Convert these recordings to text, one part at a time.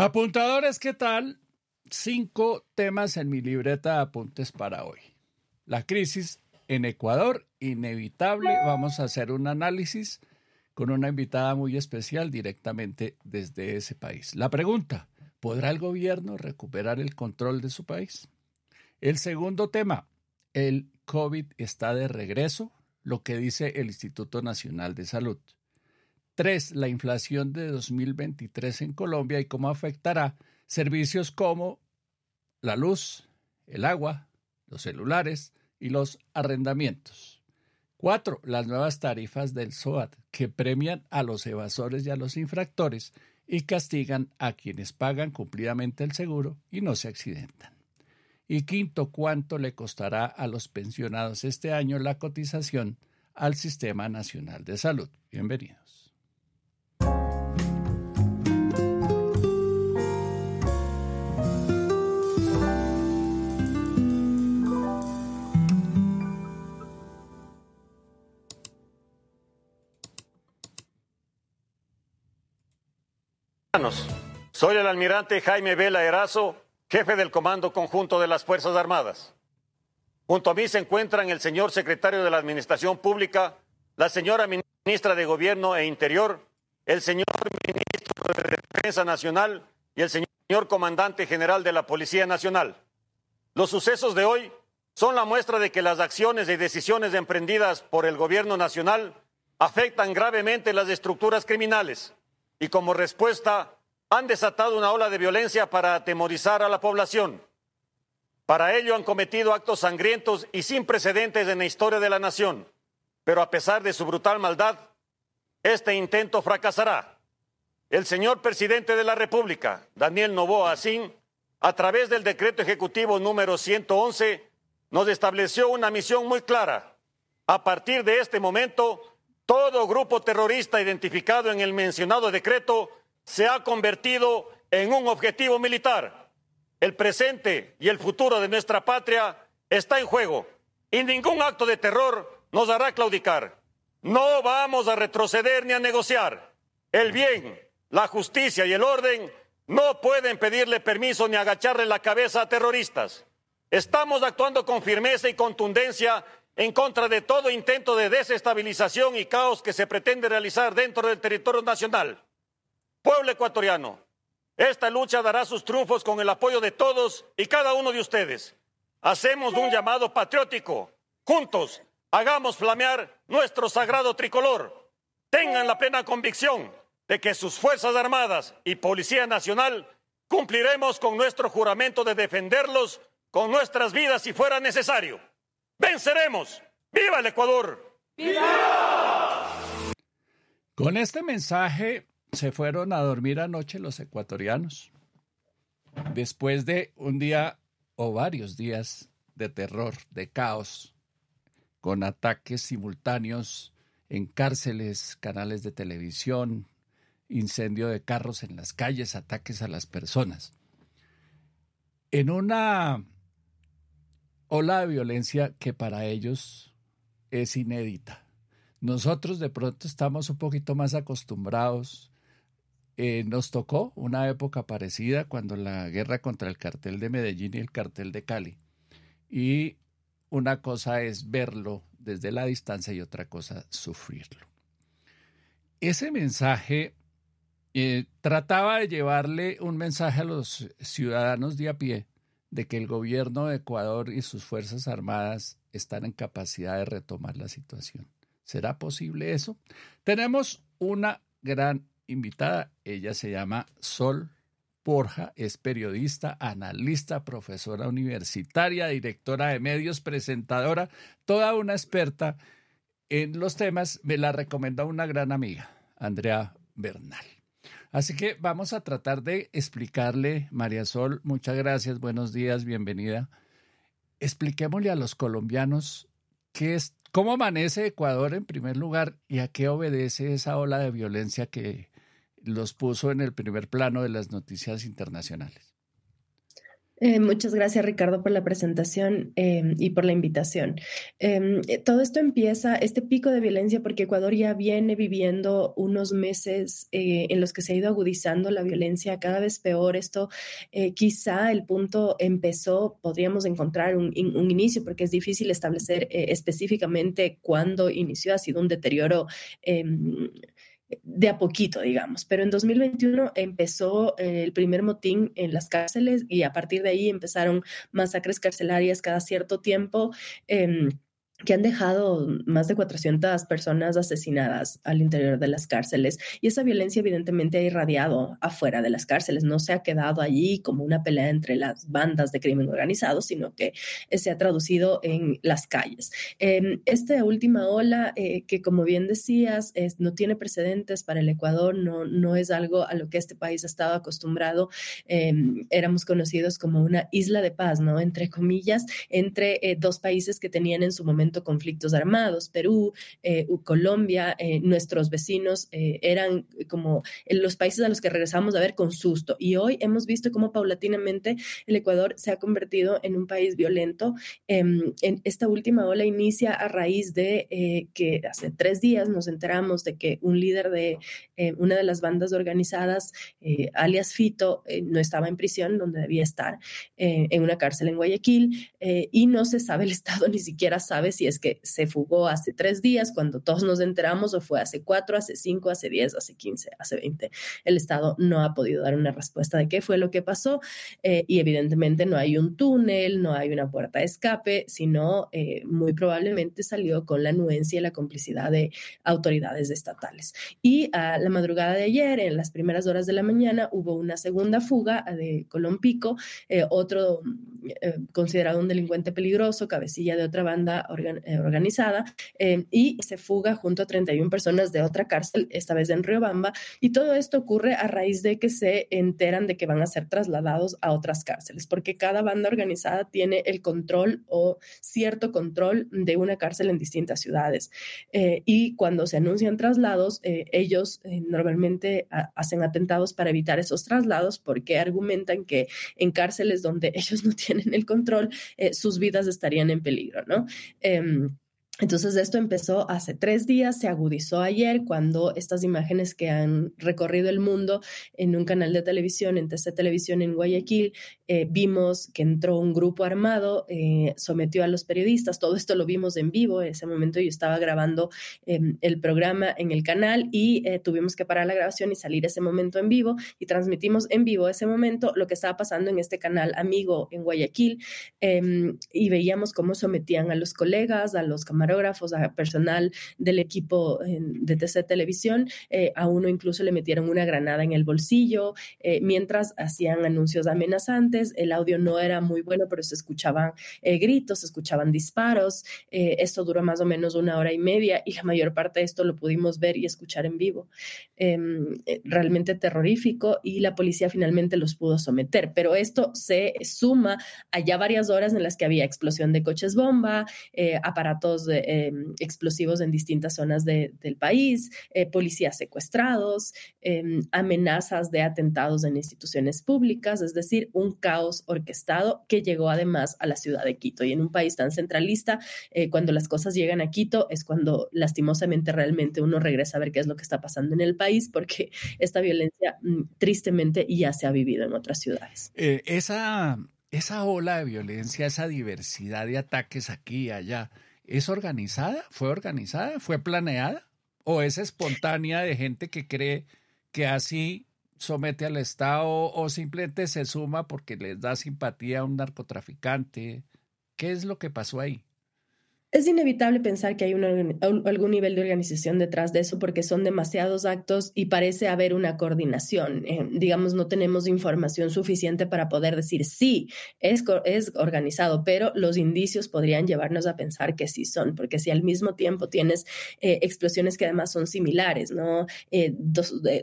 Apuntadores, ¿qué tal? Cinco temas en mi libreta de apuntes para hoy. La crisis en Ecuador, inevitable. Vamos a hacer un análisis con una invitada muy especial directamente desde ese país. La pregunta, ¿podrá el gobierno recuperar el control de su país? El segundo tema, el COVID está de regreso, lo que dice el Instituto Nacional de Salud. Tres, la inflación de 2023 en Colombia y cómo afectará servicios como la luz, el agua, los celulares y los arrendamientos. Cuatro, las nuevas tarifas del SOAT que premian a los evasores y a los infractores y castigan a quienes pagan cumplidamente el seguro y no se accidentan. Y quinto, cuánto le costará a los pensionados este año la cotización al Sistema Nacional de Salud. Bienvenidos. Soy el almirante Jaime Vela Erazo, jefe del Comando Conjunto de las Fuerzas Armadas. Junto a mí se encuentran el señor secretario de la Administración Pública, la señora ministra de Gobierno e Interior, el señor ministro de Defensa Nacional y el señor comandante general de la Policía Nacional. Los sucesos de hoy son la muestra de que las acciones y decisiones emprendidas por el Gobierno Nacional afectan gravemente las estructuras criminales y como respuesta han desatado una ola de violencia para atemorizar a la población. Para ello han cometido actos sangrientos y sin precedentes en la historia de la nación. Pero a pesar de su brutal maldad, este intento fracasará. El señor presidente de la República, Daniel Novoa Asín, a través del decreto ejecutivo número 111, nos estableció una misión muy clara. A partir de este momento, todo grupo terrorista identificado en el mencionado decreto se ha convertido en un objetivo militar. El presente y el futuro de nuestra patria está en juego y ningún acto de terror nos hará claudicar. No vamos a retroceder ni a negociar. El bien, la justicia y el orden no pueden pedirle permiso ni agacharle la cabeza a terroristas. Estamos actuando con firmeza y contundencia en contra de todo intento de desestabilización y caos que se pretende realizar dentro del territorio nacional. Pueblo ecuatoriano, esta lucha dará sus triunfos con el apoyo de todos y cada uno de ustedes. Hacemos un llamado patriótico. Juntos, hagamos flamear nuestro sagrado tricolor. Tengan la plena convicción de que sus Fuerzas Armadas y Policía Nacional cumpliremos con nuestro juramento de defenderlos con nuestras vidas si fuera necesario. Venceremos. ¡Viva el Ecuador! ¡Viva! Con este mensaje se fueron a dormir anoche los ecuatorianos. Después de un día o varios días de terror, de caos, con ataques simultáneos en cárceles, canales de televisión, incendio de carros en las calles, ataques a las personas. En una ola de violencia que para ellos es inédita. Nosotros de pronto estamos un poquito más acostumbrados. Eh, nos tocó una época parecida cuando la guerra contra el cartel de Medellín y el cartel de Cali. Y una cosa es verlo desde la distancia y otra cosa sufrirlo. Ese mensaje eh, trataba de llevarle un mensaje a los ciudadanos de a pie de que el gobierno de Ecuador y sus Fuerzas Armadas están en capacidad de retomar la situación. ¿Será posible eso? Tenemos una gran invitada, ella se llama Sol Borja, es periodista, analista, profesora universitaria, directora de medios, presentadora, toda una experta en los temas. Me la recomendó una gran amiga, Andrea Bernal. Así que vamos a tratar de explicarle, María Sol, muchas gracias, buenos días, bienvenida. Expliquémosle a los colombianos qué es, cómo amanece Ecuador en primer lugar y a qué obedece esa ola de violencia que los puso en el primer plano de las noticias internacionales. Eh, muchas gracias, Ricardo, por la presentación em, y por la invitación. Em, eh, todo esto empieza, este pico de violencia, porque Ecuador ya viene viviendo unos meses eh, en los que se ha ido agudizando la violencia cada vez peor. Esto quizá el punto empezó, podríamos encontrar un, un inicio, porque es difícil establecer específicamente cuándo inició. Ha sido un deterioro em, de a poquito, digamos. Pero en 2021 empezó eh, el primer motín en las cárceles y a partir de ahí empezaron masacres carcelarias cada cierto tiempo. Em, que han dejado más de 400 personas asesinadas al interior de las cárceles y esa violencia evidentemente ha irradiado afuera de las cárceles, no se ha quedado allí como una pelea entre las bandas de crimen organizado, sino que se ha traducido en las calles. Eh, esta última ola, eh, que como bien decías, no tiene precedentes para el Ecuador, no, no es algo a lo que este país ha estado acostumbrado, em, éramos conocidos como una isla de paz, ¿no? Entre comillas, entre eh, dos países que tenían en su momento conflictos armados. Perú, eh, Colombia, eh, nuestros vecinos eh, eran como los países a los que regresamos a ver con susto. Y hoy hemos visto cómo paulatinamente el Ecuador se ha convertido en un país violento. Em, en esta última ola inicia a raíz de que hace tres días nos enteramos de que un líder de una de las bandas organizadas, alias Fito, no estaba en prisión donde debía estar, en una cárcel en Guayaquil, y no se sabe el Estado, ni siquiera sabe si si es que se fugó hace tres días cuando todos nos enteramos o fue hace cuatro, hace cinco, hace diez, hace quince, hace veinte. El Estado no ha podido dar una respuesta de qué fue lo que pasó eh, y evidentemente no hay un túnel, no hay una puerta de escape, sino eh, muy probablemente salió con la anuencia y la complicidad de autoridades estatales. Y a la madrugada de ayer, en las primeras horas de la mañana, hubo una segunda fuga de Colompico, eh, otro considerado un delincuente peligroso, cabecilla de otra banda organizada eh, organizada eh, y se fuga junto a 31 personas de otra cárcel, esta vez en Riobamba, y todo esto ocurre a raíz de que se enteran de que van a ser trasladados a otras cárceles, porque cada banda organizada tiene el control o cierto control de una cárcel en distintas ciudades. Eh, y cuando se anuncian traslados, ellos normalmente hacen atentados para evitar esos traslados porque argumentan que en cárceles donde ellos no tienen el control, sus vidas estarían en peligro, ¿no? 嗯 entonces esto empezó hace tres días, se agudizó ayer cuando estas imágenes que han recorrido el mundo en un canal de televisión, en TC Televisión en Guayaquil, eh, vimos que entró un grupo armado, eh, sometió a los periodistas, todo esto lo vimos en vivo, en ese momento yo estaba grabando em, el programa en el canal y eh, tuvimos que parar la grabación y salir ese momento en vivo y transmitimos en vivo ese momento lo que estaba pasando en este canal amigo en Guayaquil em, y veíamos cómo sometían a los colegas, a los camaradas camarógrafos, a personal del equipo de TC Televisión, eh, a uno incluso le metieron una granada en el bolsillo, eh, mientras hacían anuncios amenazantes, el audio no era muy bueno, pero se escuchaban gritos, se escuchaban disparos, esto duró más o menos una hora y media y la mayor parte de esto lo pudimos ver y escuchar en vivo. Em, realmente terrorífico y la policía finalmente los pudo someter, pero esto se suma a ya varias horas en las que había explosión de coches bomba, eh, aparatos em, explosivos en distintas zonas del país, eh, policías secuestrados, em, amenazas de atentados en instituciones públicas, es decir, un caos orquestado que llegó además a la ciudad de Quito. Y en un país tan centralista, eh, cuando las cosas llegan a Quito es cuando lastimosamente realmente uno regresa a ver qué es lo que está pasando en el país, porque esta violencia mm, tristemente ya se ha vivido en otras ciudades. esa esa ola de violencia, esa diversidad de ataques aquí y allá, ¿es organizada? ¿Fue organizada? ¿Fue planeada? ¿O es espontánea de gente que cree que así somete al Estado o simplemente se suma porque les da simpatía a un narcotraficante? ¿Qué es lo que pasó ahí? Es inevitable pensar que hay algún nivel de organización detrás de eso porque son demasiados actos y parece haber una coordinación. Eh, digamos, no tenemos información suficiente para poder decir sí, es, organizado, pero los indicios podrían llevarnos a pensar que sí son, porque si al mismo tiempo tienes eh, explosiones que además son similares, ¿no? Eh,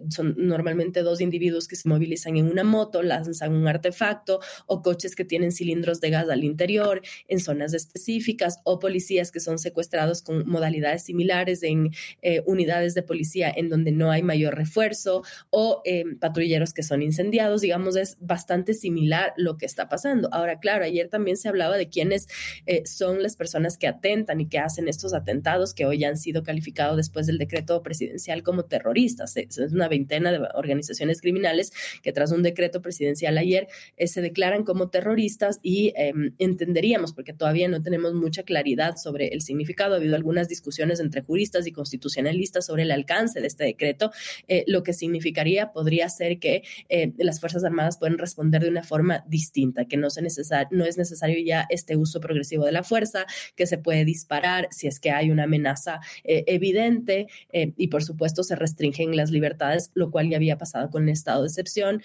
son normalmente dos individuos que se movilizan en una moto, lanzan un artefacto o coches que tienen cilindros de gas al interior en zonas específicas o policías que son secuestrados con modalidades similares en eh, unidades de policía en donde no hay mayor refuerzo o eh, patrulleros que son incendiados, digamos, es bastante similar lo que está pasando. Ahora, claro, ayer también se hablaba de quiénes eh, son las personas que atentan y que hacen estos atentados que hoy han sido calificados después del decreto presidencial como terroristas. Es una veintena de organizaciones criminales que tras un decreto presidencial ayer se declaran como terroristas y em, entenderíamos, porque todavía no tenemos mucha claridad sobre el significado. Ha habido algunas discusiones entre juristas y constitucionalistas sobre el alcance de este decreto. Eh, lo que significaría podría ser que eh, las Fuerzas Armadas pueden responder de una forma distinta, que no, se no es necesario ya este uso progresivo de la fuerza, que se puede disparar si es que hay una amenaza eh, evidente y por supuesto se restringen las libertades, lo cual ya había pasado con el estado de excepción.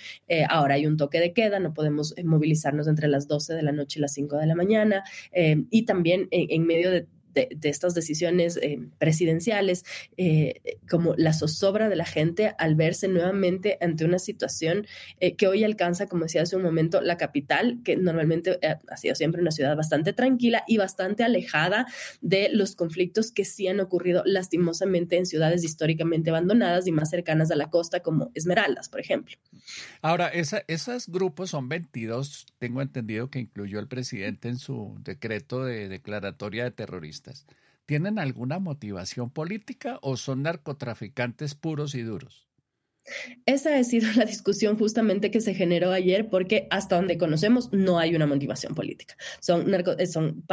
ahora hay un toque de queda, no podemos movilizarnos entre las 12 de la noche y las 5 de la mañana y también en medio de estas decisiones eh, presidenciales, eh, como la zozobra de la gente al verse nuevamente ante una situación eh, que hoy alcanza, como decía hace un momento, la capital, que normalmente ha sido siempre una ciudad bastante tranquila y bastante alejada de los conflictos que sí han ocurrido lastimosamente en ciudades históricamente abandonadas y más cercanas a la costa, como Esmeraldas, por ejemplo. Ahora, esos grupos son 22, tengo entendido que incluyó el presidente en su decreto de declaratoria de ¿tienen alguna motivación política o son narcotraficantes puros y duros? Esa ha sido la discusión justamente que se generó ayer porque hasta donde conocemos no hay una motivación política. Son, eh, son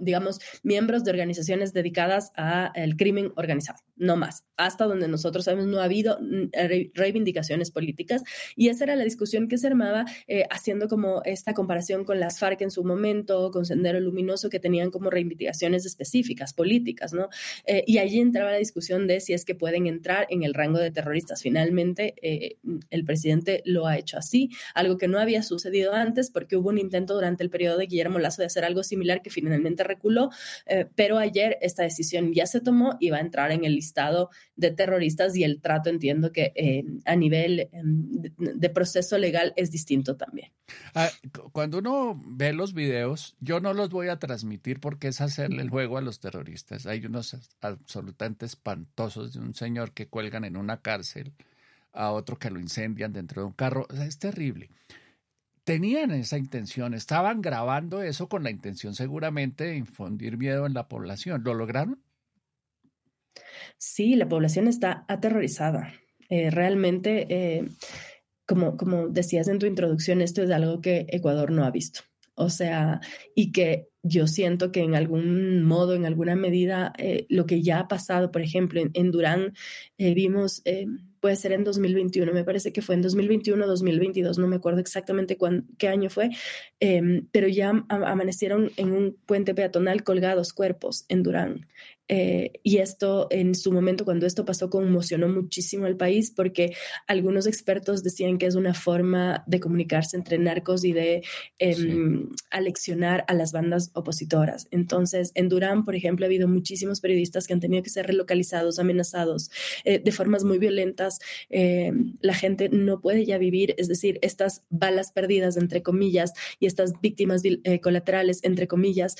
digamos, miembros de organizaciones dedicadas al crimen organizado, no más. Hasta donde nosotros sabemos no ha habido mm, reivindicaciones políticas y esa era la discusión que se armaba eh, haciendo como esta comparación con las FARC en su momento, con Sendero Luminoso, que tenían como reivindicaciones específicas, políticas, ¿no? Eh, y allí entraba la discusión de si es que pueden entrar en el rango de terroristas. Finalmente, eh, el presidente lo ha hecho así, algo que no había sucedido antes porque hubo un intento durante el periodo de Guillermo Lazo de hacer algo similar que finalmente reculó, pero ayer esta decisión ya se tomó y va a entrar en el listado de terroristas y el trato entiendo que eh, a nivel em, de, proceso legal es distinto también. Ah, cuando uno ve los videos, yo no los voy a transmitir porque es hacerle el juego a los terroristas. Hay unos absolutamente espantosos de un señor que cuelgan en una cárcel a otro que lo incendian dentro de un carro. es terrible. Tenían esa intención, estaban grabando eso con la intención seguramente de infundir miedo en la población. ¿Lo lograron? Sí, la población está aterrorizada. Eh, realmente, eh, como, como decías en tu introducción, esto es algo que Ecuador no ha visto. O sea, y que yo siento que en algún modo, en alguna medida, eh, lo que ya ha pasado, por ejemplo, en, Durán, vimos puede ser en 2021, me parece que fue en 2021 o 2022, no me acuerdo exactamente qué año fue, em, pero ya amanecieron en un puente peatonal colgados cuerpos en Durán. Eh, y esto en su momento, cuando esto pasó, conmocionó muchísimo al país porque algunos expertos decían que es una forma de comunicarse entre narcos y de em, aleccionar a las bandas opositoras. Entonces, en Durán, por ejemplo, ha habido muchísimos periodistas que han tenido que ser relocalizados, amenazados eh, de formas muy violentas. Eh, la gente no puede ya vivir, es decir, estas balas perdidas, entre comillas, y estas víctimas colaterales, entre comillas,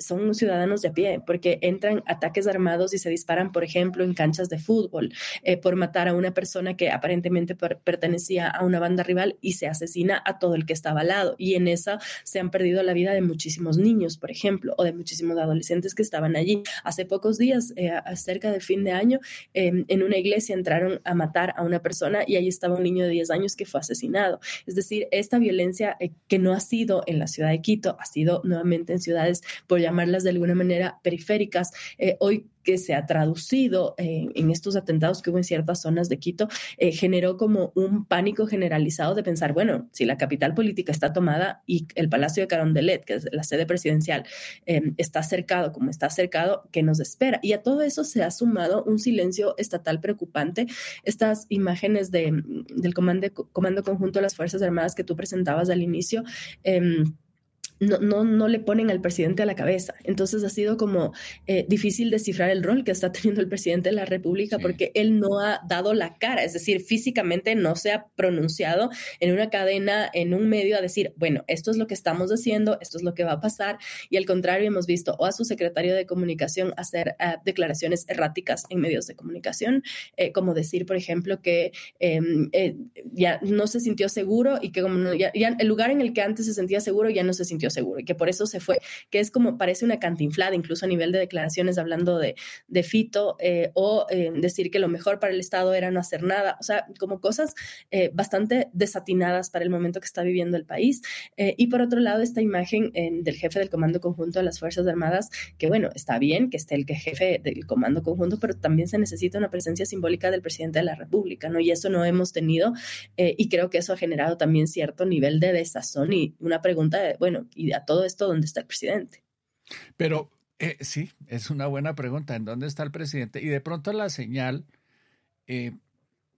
son ciudadanos de a pie, porque entran ataques armados y se disparan, por ejemplo, en canchas de fútbol, por matar a una persona que aparentemente pertenecía a una banda rival y se asesina a todo el que estaba al lado. Y en esa se han perdido la vida de muchísimos niños, por ejemplo, o de muchísimos adolescentes que estaban allí. Hace pocos días, eh, cerca del fin de año, em, en una iglesia entraron a matar a una persona y ahí estaba un niño de 10 años que fue asesinado. Es decir, esta violencia eh, que no ha sido en la ciudad de Quito, ha sido nuevamente en ciudades, por llamarlas de alguna manera, periféricas. Eh, hoy que se ha traducido en, estos atentados que hubo en ciertas zonas de Quito, eh, generó como un pánico generalizado de pensar, bueno, si la capital política está tomada y el Palacio de Carondelet, que es la sede presidencial, em, está cercado como está cercado, ¿qué nos espera? Y a todo eso se ha sumado un silencio estatal preocupante. Estas imágenes de, del comando, comando Conjunto de las Fuerzas Armadas que tú presentabas al inicio, eh, no, no, no, le ponen al presidente a la cabeza. Entonces ha sido como eh, difícil descifrar el rol que está teniendo el presidente de la República porque él no ha dado la cara, es decir, físicamente no se ha pronunciado en una cadena, en un medio a decir, bueno, esto es lo que estamos haciendo, esto es lo que va a pasar. Y al contrario, hemos visto o a su secretario de comunicación hacer eh, declaraciones erráticas en medios de comunicación, eh, como decir, por ejemplo, que em, ya no se sintió seguro y que como ya el lugar en el que antes se sentía seguro ya no se sintió seguro y que por eso se fue, que es como parece una cantinflada, incluso a nivel de declaraciones hablando de, de Fito eh, o eh, decir que lo mejor para el Estado era no hacer nada, o sea, como cosas eh, bastante desatinadas para el momento que está viviendo el país. y por otro lado, esta imagen del jefe del Comando Conjunto de las Fuerzas Armadas, que bueno, está bien que esté el que jefe del Comando Conjunto, pero también se necesita una presencia simbólica del presidente de la República, ¿no? Y eso no hemos tenido y creo que eso ha generado también cierto nivel de desazón y una pregunta de, bueno, y a todo esto, ¿dónde está el presidente? Pero eh, sí, es una buena pregunta. ¿En dónde está el presidente? Y de pronto la señal, eh,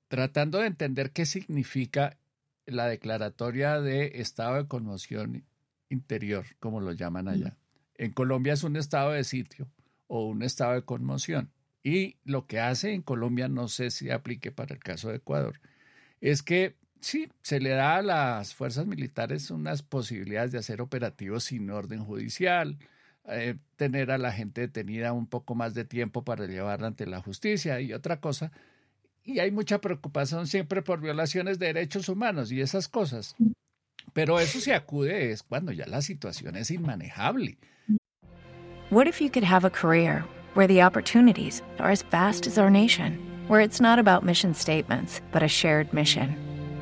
tratando de entender qué significa la declaratoria de estado de conmoción interior, como lo llaman allá. En Colombia es un estado de sitio o un estado de conmoción. Y lo que hace en Colombia, no sé si aplique para el caso de Ecuador, es que Sí, se le da a las fuerzas militares unas posibilidades de hacer operativos sin orden judicial, eh, tener a la gente detenida un poco más de tiempo para llevarla ante la justicia y otra cosa. Y hay mucha preocupación siempre por violaciones de derechos humanos y esas cosas. Pero eso se acude es cuando ya la situación es inmanejable. What if you could have a career where the opportunities are as vast as our nation, where it's not about mission statements, but a shared mission?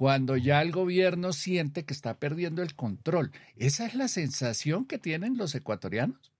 Cuando ya el gobierno siente que está perdiendo el control. ¿Esa es la sensación que tienen los ecuatorianos?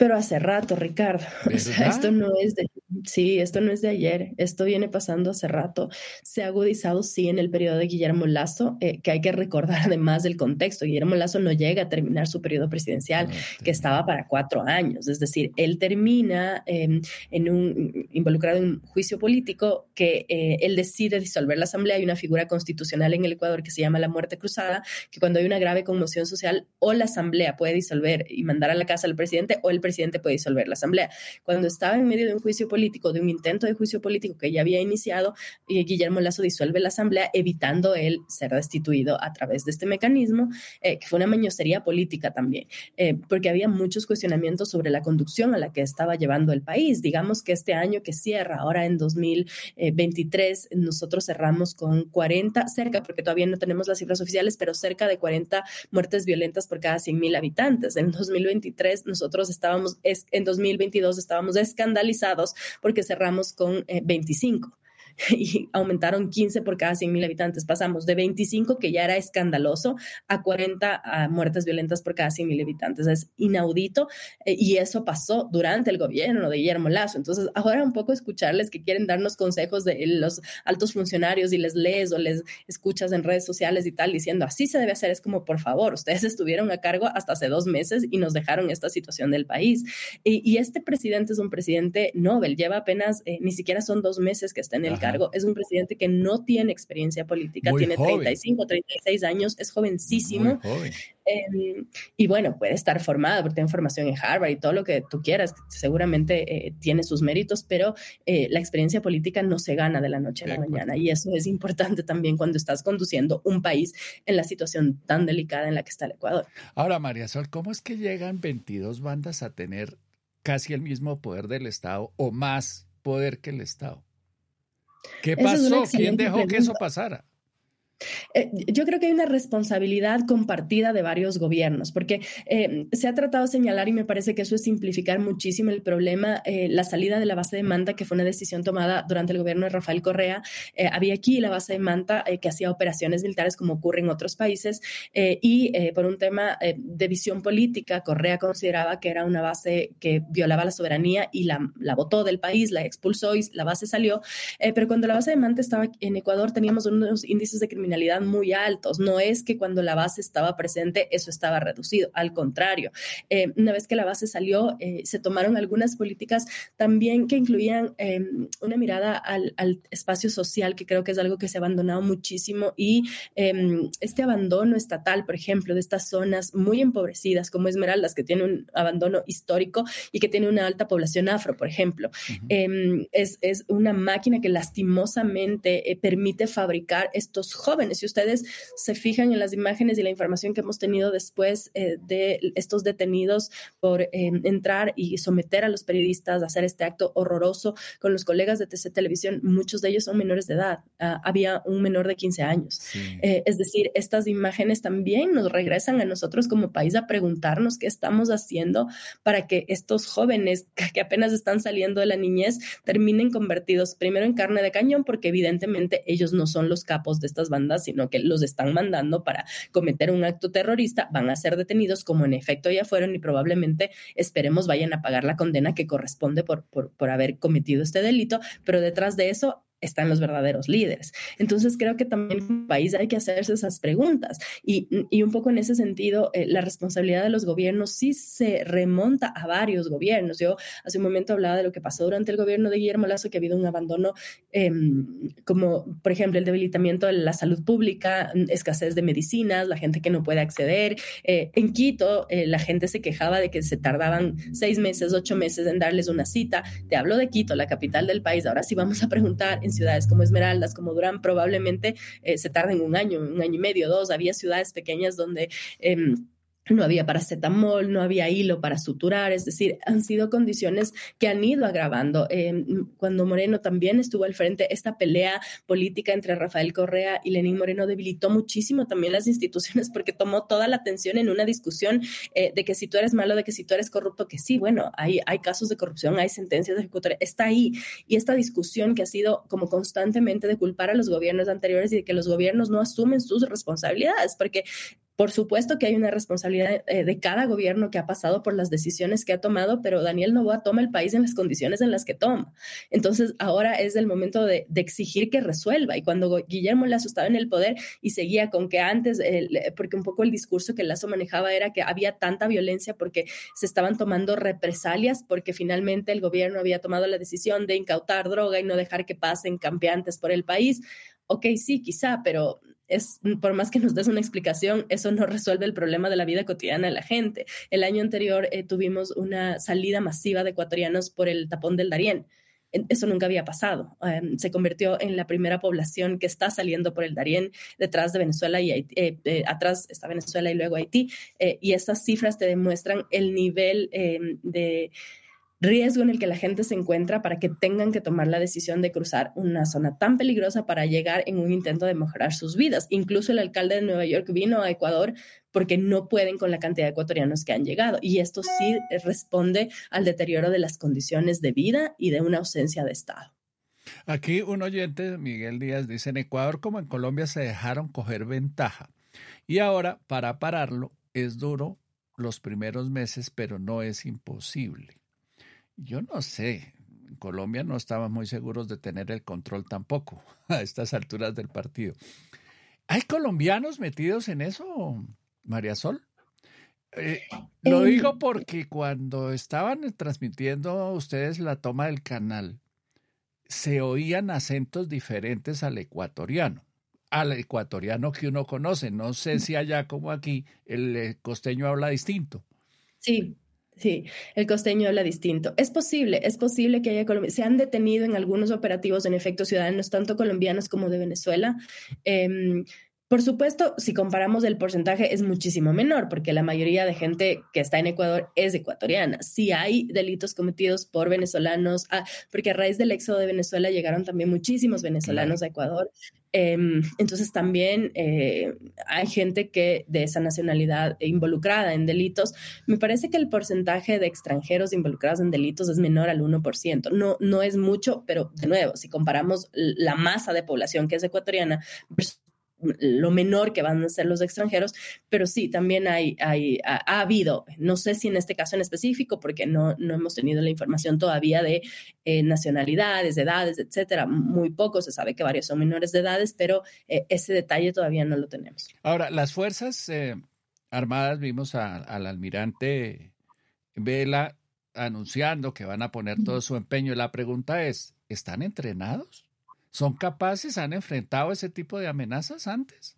Pero hace rato, Ricardo. O sea, esto no es de Sí, esto no es de ayer, esto viene pasando hace rato. Se ha agudizado, sí, en el periodo de Guillermo Lazo, eh, que hay que recordar además del contexto. Guillermo Lazo no llega a terminar su periodo presidencial, que estaba para cuatro años. Es decir, él termina em, en un, involucrado en un juicio político que eh, él decide disolver la Asamblea. Hay una figura constitucional en el Ecuador que se llama la muerte cruzada, que cuando hay una grave conmoción social, o la Asamblea puede disolver y mandar a la casa al presidente, o el presidente presidente puede disolver la Asamblea. Cuando estaba en medio de un juicio político, de un intento de juicio político que ya había iniciado, Guillermo Lazo disuelve la Asamblea, evitando él ser destituido a través de este mecanismo, eh, que fue una mañosería política también, eh, porque había muchos cuestionamientos sobre la conducción a la que estaba llevando el país. Digamos que este año que cierra, ahora en 2023, nosotros cerramos con 40, cerca, porque todavía no tenemos las cifras oficiales, pero cerca de 40 muertes violentas por cada 100 mil habitantes. En 2023 nosotros estábamos, en 2022 estábamos escandalizados porque cerramos con 25. Y aumentaron 15 por cada 100 mil habitantes. Pasamos de 25, que ya era escandaloso, a 40 muertes violentas por cada 100 mil habitantes. Es inaudito eh, y eso pasó durante el gobierno de Guillermo Lazo. Entonces, ahora un poco escucharles que quieren darnos consejos de los altos funcionarios y les lees o les escuchas en redes sociales y tal diciendo así se debe hacer. Es como, por favor, ustedes estuvieron a cargo hasta hace dos meses y nos dejaron esta situación del país. Y, este presidente es un presidente Nobel, lleva apenas, eh, ni siquiera son dos meses que está en el cargo es un presidente que no tiene experiencia política, tiene 35, 36 años, es jovencísimo. Em, y bueno, puede estar formado, porque tiene formación en Harvard y todo lo que tú quieras, seguramente eh, tiene sus méritos, pero eh, la experiencia política no se gana de la noche a la mañana. Y eso es importante también cuando estás conduciendo un país en la situación tan delicada en la que está el Ecuador. Ahora, María Sol, ¿cómo es que llegan 22 bandas a tener casi el mismo poder del Estado o más poder que el Estado? ¿Qué pasó? ¿Quién dejó que eso pasara? Eh, yo creo que hay una responsabilidad compartida de varios gobiernos, porque eh, se ha tratado de señalar, y me parece que eso es simplificar muchísimo el problema, eh, la salida de la base de Manta, que fue una decisión tomada durante el gobierno de Rafael Correa. había aquí la base de Manta que hacía operaciones militares como ocurre en otros países, y por un tema de visión política, Correa consideraba que era una base que violaba la soberanía y la, la votó del país, la expulsó y la base salió. pero cuando la base de Manta estaba en Ecuador, teníamos unos índices de criminalidad muy altos. No es que cuando la base estaba presente eso estaba reducido, al contrario. Eh, una vez que la base salió, eh, se tomaron algunas políticas también que incluían em, una mirada al, espacio social, que creo que es algo que se ha abandonado muchísimo, y em, este abandono estatal, por ejemplo, de estas zonas muy empobrecidas como Esmeraldas, que tiene un abandono histórico y que tiene una alta población afro, por ejemplo, em, es, es, una máquina que lastimosamente eh, permite fabricar estos jóvenes si ustedes se fijan en las imágenes y la información que hemos tenido después eh, de estos detenidos por em, entrar y someter a los periodistas a hacer este acto horroroso con los colegas de TC Televisión, muchos de ellos son menores de edad. Ah, había un menor de 15 años. Eh, es decir, estas imágenes también nos regresan a nosotros como país a preguntarnos qué estamos haciendo para que estos jóvenes que apenas están saliendo de la niñez terminen convertidos primero en carne de cañón, porque evidentemente ellos no son los capos de estas bandas sino que los están mandando para cometer un acto terrorista, van a ser detenidos como en efecto ya fueron y probablemente esperemos vayan a pagar la condena que corresponde por, por, por haber cometido este delito, pero detrás de eso están los verdaderos líderes. Entonces creo que también como país hay que hacerse esas preguntas y, y un poco en ese sentido eh, la responsabilidad de los gobiernos sí se remonta a varios gobiernos. Yo hace un momento hablaba de lo que pasó durante el gobierno de Guillermo Lazo, que ha habido un abandono em, como por ejemplo el debilitamiento de la salud pública, escasez de medicinas, la gente que no puede acceder. Eh, en Quito eh, la gente se quejaba de que se tardaban seis meses, ocho meses en darles una cita. Te hablo de Quito, la capital del país. Ahora sí vamos a preguntar ciudades como Esmeraldas, como Durán, probablemente eh, se tarden un año, un año y medio, dos. Había ciudades pequeñas donde... Em, no había paracetamol, no había hilo para suturar, es decir, han sido condiciones que han ido agravando. Em, cuando Moreno también estuvo al frente, esta pelea política entre Rafael Correa y Lenín Moreno debilitó muchísimo también las instituciones porque tomó toda la atención en una discusión eh, de que si tú eres malo, de que si tú eres corrupto, que sí, bueno, hay, hay casos de corrupción, hay sentencias de ejecutorias, está ahí. Y esta discusión que ha sido como constantemente de culpar a los gobiernos anteriores y de que los gobiernos no asumen sus responsabilidades, porque por supuesto que hay una responsabilidad eh, de cada gobierno que ha pasado por las decisiones que ha tomado, pero Daniel Novoa toma el país en las condiciones en las que toma. Entonces, ahora es el momento de, exigir que resuelva. Y cuando Guillermo Lazo estaba en el poder y seguía con que antes, porque un poco el discurso que Lazo manejaba era que había tanta violencia porque se estaban tomando represalias, porque finalmente el gobierno había tomado la decisión de incautar droga y no dejar que pasen campeantes por el país ok, sí, quizá, pero es, por más que nos des una explicación, eso no resuelve el problema de la vida cotidiana de la gente. El año anterior eh, tuvimos una salida masiva de ecuatorianos por el tapón del Darién. Eso nunca había pasado. Em, se convirtió en la primera población que está saliendo por el Darién detrás de Venezuela y eh, eh, atrás está Venezuela y luego Haití. y esas cifras te demuestran el nivel em, de riesgo en el que la gente se encuentra para que tengan que tomar la decisión de cruzar una zona tan peligrosa para llegar en un intento de mejorar sus vidas. Incluso el alcalde de Nueva York vino a Ecuador porque no pueden con la cantidad de ecuatorianos que han llegado. Y esto sí responde al deterioro de las condiciones de vida y de una ausencia de Estado. Aquí un oyente, Miguel Díaz, dice, en Ecuador como en Colombia se dejaron coger ventaja. Y ahora, para pararlo, es duro los primeros meses, pero no es imposible. Yo no sé. En Colombia no estaban muy seguros de tener el control tampoco a estas alturas del partido. ¿Hay colombianos metidos en eso, María Sol? Eh, lo eh, digo porque cuando estaban transmitiendo ustedes la toma del canal, se oían acentos diferentes al ecuatoriano, al ecuatoriano que uno conoce. No sé si allá como aquí el eh, costeño habla distinto. Sí, Sí, el costeño habla distinto. Es posible, es posible que haya se han detenido en algunos operativos en efecto ciudadanos, tanto colombianos como de Venezuela. Em, por supuesto, si comparamos el porcentaje es muchísimo menor, porque la mayoría de gente que está en Ecuador es ecuatoriana. Si hay delitos cometidos por venezolanos, ah, porque a raíz del éxodo de Venezuela llegaron también muchísimos venezolanos a Ecuador. Em, entonces también eh, hay gente que de esa nacionalidad involucrada en delitos. Me parece que el porcentaje de extranjeros involucrados en delitos es menor al 1%. No, no es mucho, pero de nuevo, si comparamos la masa de población que es ecuatoriana lo menor que van a ser los extranjeros, pero sí, también hay, hay ha, habido, no sé si en este caso en específico, porque no, no hemos tenido la información todavía de eh, nacionalidades, edades, etcétera, muy poco, se sabe que varios son menores de edades, pero eh, ese detalle todavía no lo tenemos. Ahora, las Fuerzas eh, Armadas, vimos al almirante Vela anunciando que van a poner todo su empeño. La pregunta es, ¿están entrenados? ¿Son capaces? ¿Han enfrentado ese tipo de amenazas antes?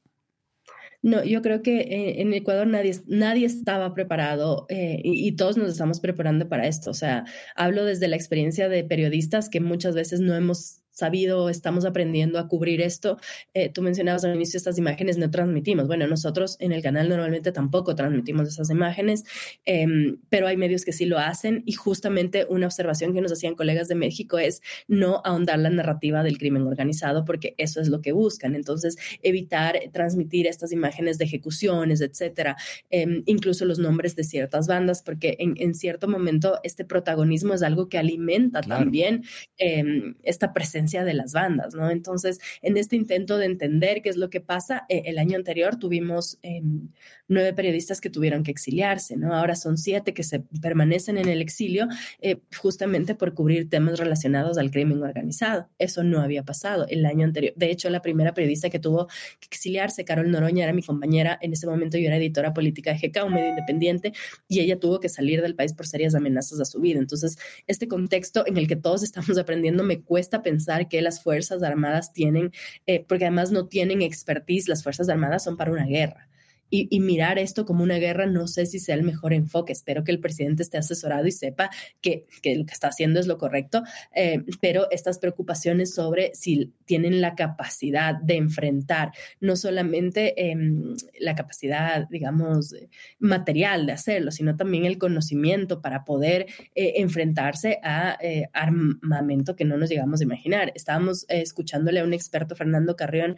No, yo creo que eh, en Ecuador nadie, nadie estaba preparado eh, y, y, todos nos estamos preparando para esto. O sea, hablo desde la experiencia de periodistas que muchas veces no hemos sabido, estamos aprendiendo a cubrir esto. Eh, tú mencionabas al inicio estas imágenes no transmitimos. Bueno, nosotros en el canal normalmente tampoco transmitimos esas imágenes, em, pero hay medios que sí lo hacen y justamente una observación que nos hacían colegas de México es no ahondar la narrativa del crimen organizado porque eso es lo que buscan. Entonces, evitar transmitir estas imágenes de ejecuciones, etcétera, em, incluso los nombres de ciertas bandas, porque en, cierto momento este protagonismo es algo que alimenta también em, esta presencia de las bandas, ¿no? Entonces, en este intento de entender qué es lo que pasa, eh, el año anterior tuvimos em, nueve periodistas que tuvieron que exiliarse, ¿no? Ahora son siete que se permanecen en el exilio eh, justamente por cubrir temas relacionados al crimen organizado. Eso no había pasado el año anterior. De hecho, la primera periodista que tuvo que exiliarse, Carol Noroña, era mi compañera. En ese momento yo era editora política de GK, un medio independiente, y ella tuvo que salir del país por serias amenazas a su vida. Entonces, este contexto en el que todos estamos aprendiendo, me cuesta pensar que las Fuerzas Armadas tienen, eh, porque además no tienen expertise, las Fuerzas Armadas son para una guerra y, mirar esto como una guerra, no sé si sea el mejor enfoque. Espero que el presidente esté asesorado y sepa que, lo que está haciendo es lo correcto, eh, pero estas preocupaciones sobre si tienen la capacidad de enfrentar no solamente em, la capacidad, digamos, material de hacerlo, sino también el conocimiento para poder eh, enfrentarse a eh, armamento que no nos llegamos a imaginar. Estábamos escuchándole a un experto, Fernando Carrión,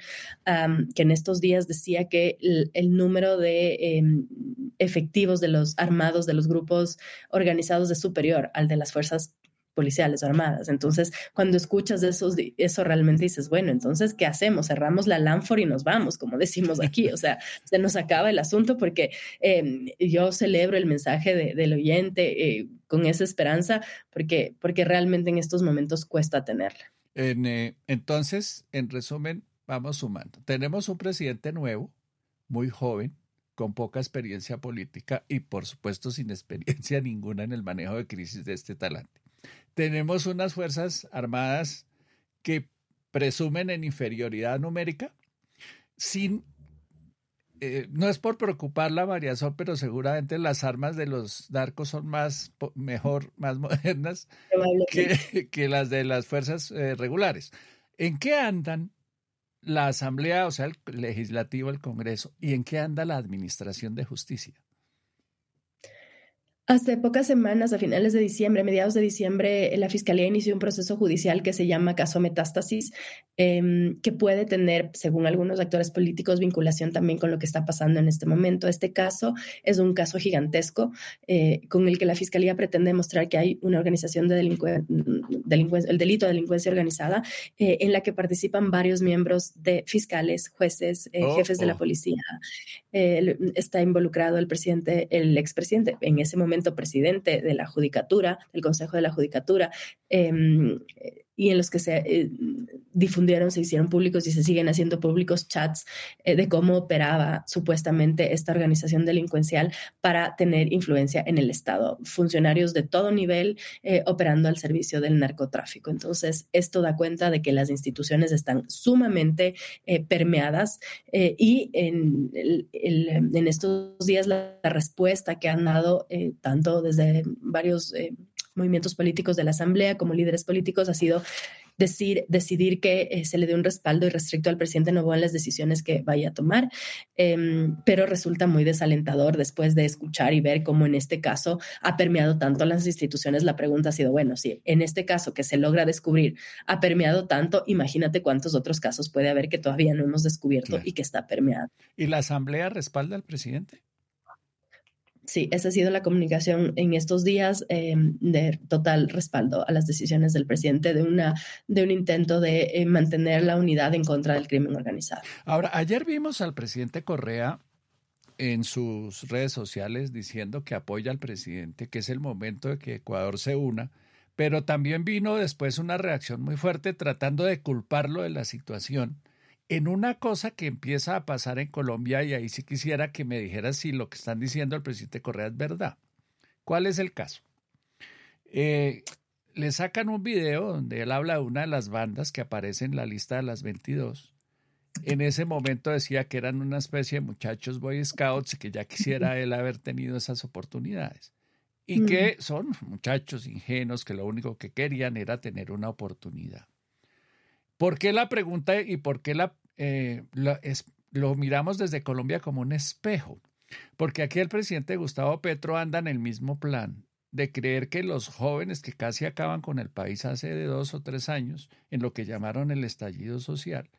que en estos días decía que el número de em, efectivos de los armados, de los grupos organizados de superior al de las fuerzas policiales armadas. Entonces, cuando escuchas eso, eso realmente dices, bueno, entonces, ¿qué hacemos? Cerramos la Lanfor y nos vamos, como decimos aquí. O sea, se nos acaba el asunto porque em, yo celebro el mensaje del oyente eh, con esa esperanza porque, porque realmente en estos momentos cuesta tenerla. Eh, entonces, en resumen, vamos sumando. Tenemos un presidente nuevo, muy joven, con poca experiencia política y por supuesto sin experiencia ninguna en el manejo de crisis de este talante. Tenemos unas Fuerzas Armadas que presumen en inferioridad numérica sin eh, no es por preocupar la variación, pero seguramente las armas de los narcos son más mejor, más modernas que, las de las fuerzas eh, regulares. ¿En qué andan la Asamblea, o sea, el legislativo, el Congreso, y en qué anda la Administración de Justicia? Hace pocas semanas, a finales de diciembre, mediados de diciembre, la Fiscalía inició un proceso judicial que se llama caso Metástasis, em, que puede tener, según algunos actores políticos, vinculación también con lo que está pasando en este momento. Este caso es un caso gigantesco eh, con el que la Fiscalía pretende demostrar que hay una organización de delincuencia, el delito de delincuencia organizada, eh, en la que participan varios miembros de fiscales, jueces, eh, oh, jefes de la oh. policía. está involucrado el presidente, el expresidente en ese momento presidente de la Judicatura, del Consejo de la Judicatura, em, y en los que se eh, difundieron, se hicieron públicos y se siguen haciendo públicos chats eh, de cómo operaba supuestamente esta organización delincuencial para tener influencia en el Estado. Funcionarios de todo nivel eh, operando al servicio del narcotráfico. Entonces, esto da cuenta de que las instituciones están sumamente permeadas y en, en, estos días la, la, respuesta que han dado tanto desde varios movimientos políticos de la Asamblea como líderes políticos ha sido decir, decidir que eh, se le dé un respaldo irrestricto al presidente Novoa en las decisiones que vaya a tomar, em, pero resulta muy desalentador después de escuchar y ver cómo en este caso ha permeado tanto las instituciones. La pregunta ha sido, bueno, si en este caso que se logra descubrir ha permeado tanto, imagínate cuántos otros casos puede haber que todavía no hemos descubierto y que está permeado. ¿Y la Asamblea respalda al presidente? Sí, esa ha sido la comunicación en estos días em, de total respaldo a las decisiones del presidente de, una, de un intento de eh, mantener la unidad en contra del crimen organizado. Ahora, ayer vimos al presidente Correa en sus redes sociales diciendo que apoya al presidente, que es el momento de que Ecuador se una, pero también vino después una reacción muy fuerte tratando de culparlo de la situación en una cosa que empieza a pasar en Colombia, y ahí sí quisiera que me dijeras si lo que están diciendo el presidente Correa es verdad. ¿Cuál es el caso? Eh, le sacan un video donde él habla de una de las bandas que aparece en la lista de las 22. En ese momento decía que eran una especie de muchachos Boy Scouts y que ya quisiera él haber tenido esas oportunidades. Y que mm. son muchachos ingenuos que lo único que querían era tener una oportunidad. ¿Por qué la pregunta y por qué la, eh, lo miramos desde Colombia como un espejo? Porque aquí el presidente Gustavo Petro anda en el mismo plan de creer que los jóvenes que casi acaban con el país hace de dos o tres años, en lo que llamaron el estallido social,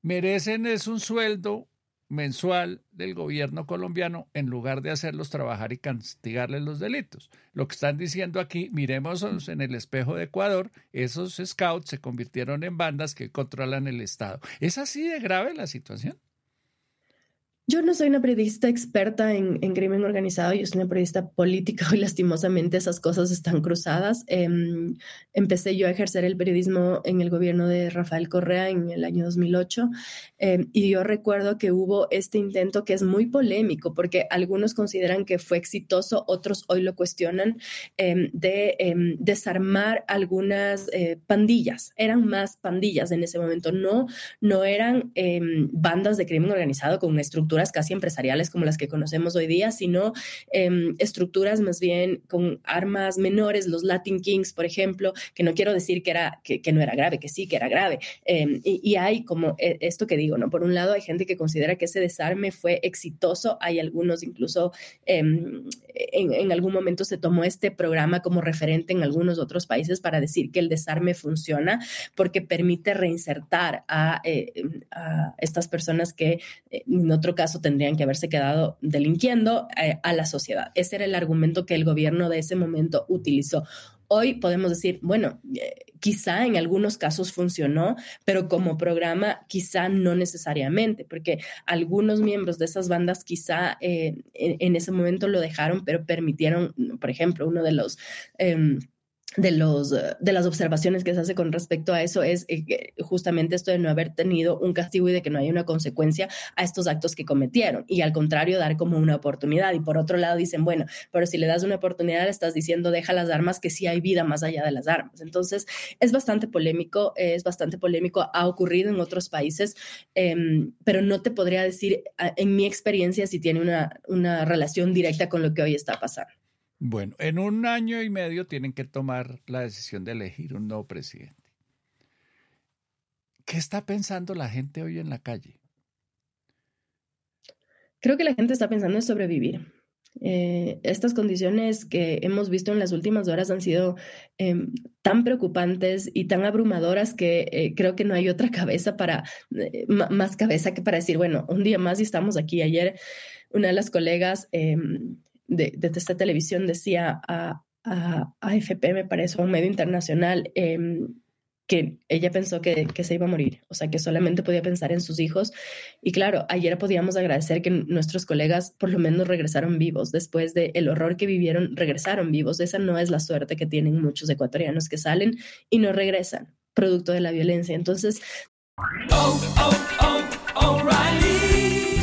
merecen es un sueldo mensual del gobierno colombiano en lugar de hacerlos trabajar y castigarles los delitos. Lo que están diciendo aquí, miremos en el espejo de Ecuador, esos scouts se convirtieron en bandas que controlan el Estado. ¿Es así de grave la situación? Yo no soy una periodista experta en, crimen organizado, yo soy una periodista política y lastimosamente esas cosas están cruzadas. Em, empecé yo a ejercer el periodismo en el gobierno de Rafael Correa en el año 2008 em, y yo recuerdo que hubo este intento que es muy polémico porque algunos consideran que fue exitoso, otros hoy lo cuestionan, em, de desarmar algunas eh, pandillas. Eran más pandillas en ese momento, no, no eran bandas de crimen organizado con una estructura casi empresariales como las que conocemos hoy día, sino em, estructuras más bien con armas menores, los Latin Kings, por ejemplo, que no quiero decir que, era, que, no era grave, que sí, que era grave. Em, y, hay como eh, esto que digo, ¿no? Por un lado hay gente que considera que ese desarme fue exitoso, hay algunos incluso em, en, algún momento se tomó este programa como referente en algunos otros países para decir que el desarme funciona porque permite reinsertar a, eh, a estas personas que eh, en otro caso tendrían que haberse quedado delinquiendo eh, a la sociedad. Ese era el argumento que el gobierno de ese momento utilizó. Hoy podemos decir, bueno, eh, quizá en algunos casos funcionó, pero como programa quizá no necesariamente, porque algunos miembros de esas bandas quizá eh, en, ese momento lo dejaron, pero permitieron, por ejemplo, uno de los... Em, de, los, de las observaciones que se hace con respecto a eso es eh, justamente esto de no haber tenido un castigo y de que no haya una consecuencia a estos actos que cometieron y al contrario dar como una oportunidad. Y por otro lado dicen bueno pero si le das una oportunidad le estás diciendo deja las armas que sí hay vida más allá de las armas entonces es bastante polémico es bastante polémico ha ocurrido en otros países em, pero no te podría decir en mi experiencia si tiene una, una relación directa con lo que hoy está pasando bueno, en un año y medio tienen que tomar la decisión de elegir un nuevo presidente. ¿Qué está pensando la gente hoy en la calle? Creo que la gente está pensando en sobrevivir. Eh, estas condiciones que hemos visto en las últimas horas han sido em, tan preocupantes y tan abrumadoras que eh, creo que no hay otra cabeza para, eh, más cabeza que para decir, bueno, un día más y estamos aquí. Ayer una de las colegas em, de, esta televisión decía a, a, AFP, me parece, a un medio internacional, em, que ella pensó que, que, se iba a morir, o sea, que solamente podía pensar en sus hijos. Y claro, ayer podíamos agradecer que nuestros colegas por lo menos regresaron vivos, después del el horror que vivieron, regresaron vivos. Esa no es la suerte que tienen muchos ecuatorianos que salen y no regresan, producto de la violencia. Entonces... Oh, oh, oh,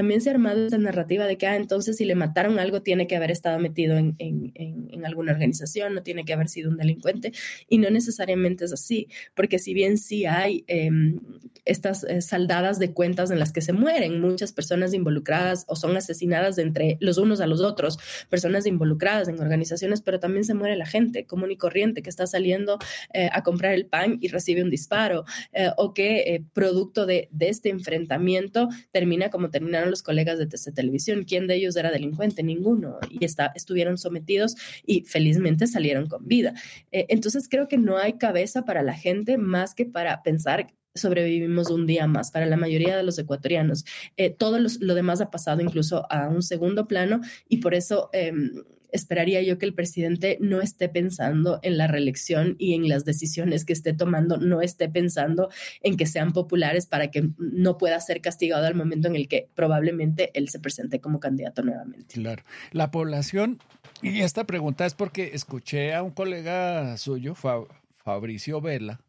También se ha armado esa narrativa de que, ah, entonces si le mataron algo, tiene que haber estado metido en, en, en, alguna organización, no tiene que haber sido un delincuente. Y no necesariamente es así, porque si bien sí hay em, estas eh, saldadas de cuentas en las que se mueren muchas personas involucradas o son asesinadas entre los unos a los otros, personas involucradas en organizaciones, pero también se muere la gente común y corriente que está saliendo eh, a comprar el pan y recibe un disparo, eh, o que producto de, este enfrentamiento termina como termina los colegas de TC Televisión. ¿Quién de ellos era delincuente? Ninguno. Y está, estuvieron sometidos y felizmente salieron con vida. Eh, entonces creo que no hay cabeza para la gente más que para pensar sobrevivimos un día más para la mayoría de los ecuatorianos. Eh, todo lo demás ha pasado incluso a un segundo plano y por eso em, esperaría yo que el presidente no esté pensando en la reelección y en las decisiones que esté tomando, no esté pensando en que sean populares para que no pueda ser castigado al momento en el que probablemente él se presente como candidato nuevamente. Claro. La población, y esta pregunta es porque escuché a un colega suyo, Fabricio Vela.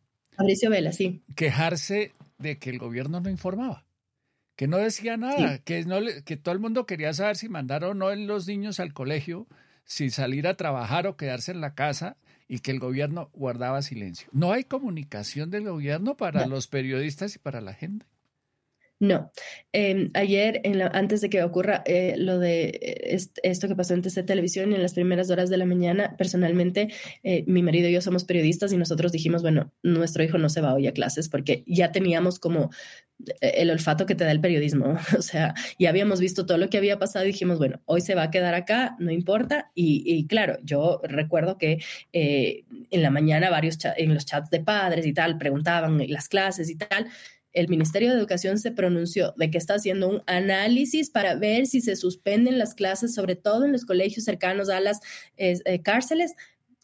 Fabricio Vela, sí. Quejarse de que el gobierno no informaba que no decía nada, que, no que todo el mundo quería saber si mandaron o no los niños al colegio, si salir a trabajar o quedarse en la casa y que el gobierno guardaba silencio. ¿No hay comunicación del gobierno para los periodistas y para la gente? No. Em, ayer, antes de que ocurra eh, lo de eh, esto que pasó en TC Televisión, en las primeras horas de la mañana, personalmente, eh, mi marido y yo somos periodistas y nosotros dijimos, bueno, nuestro hijo no se va hoy a clases porque ya teníamos como el olfato que te da el periodismo. O sea, ya habíamos visto todo lo que había pasado y dijimos, bueno, hoy se va a quedar acá, no importa. Y, claro, yo recuerdo que en la mañana varios en los chats de padres y tal preguntaban las clases y tal el Ministerio de Educación se pronunció de que está haciendo un análisis para ver si se suspenden las clases, sobre todo en los colegios cercanos a las eh, cárceles,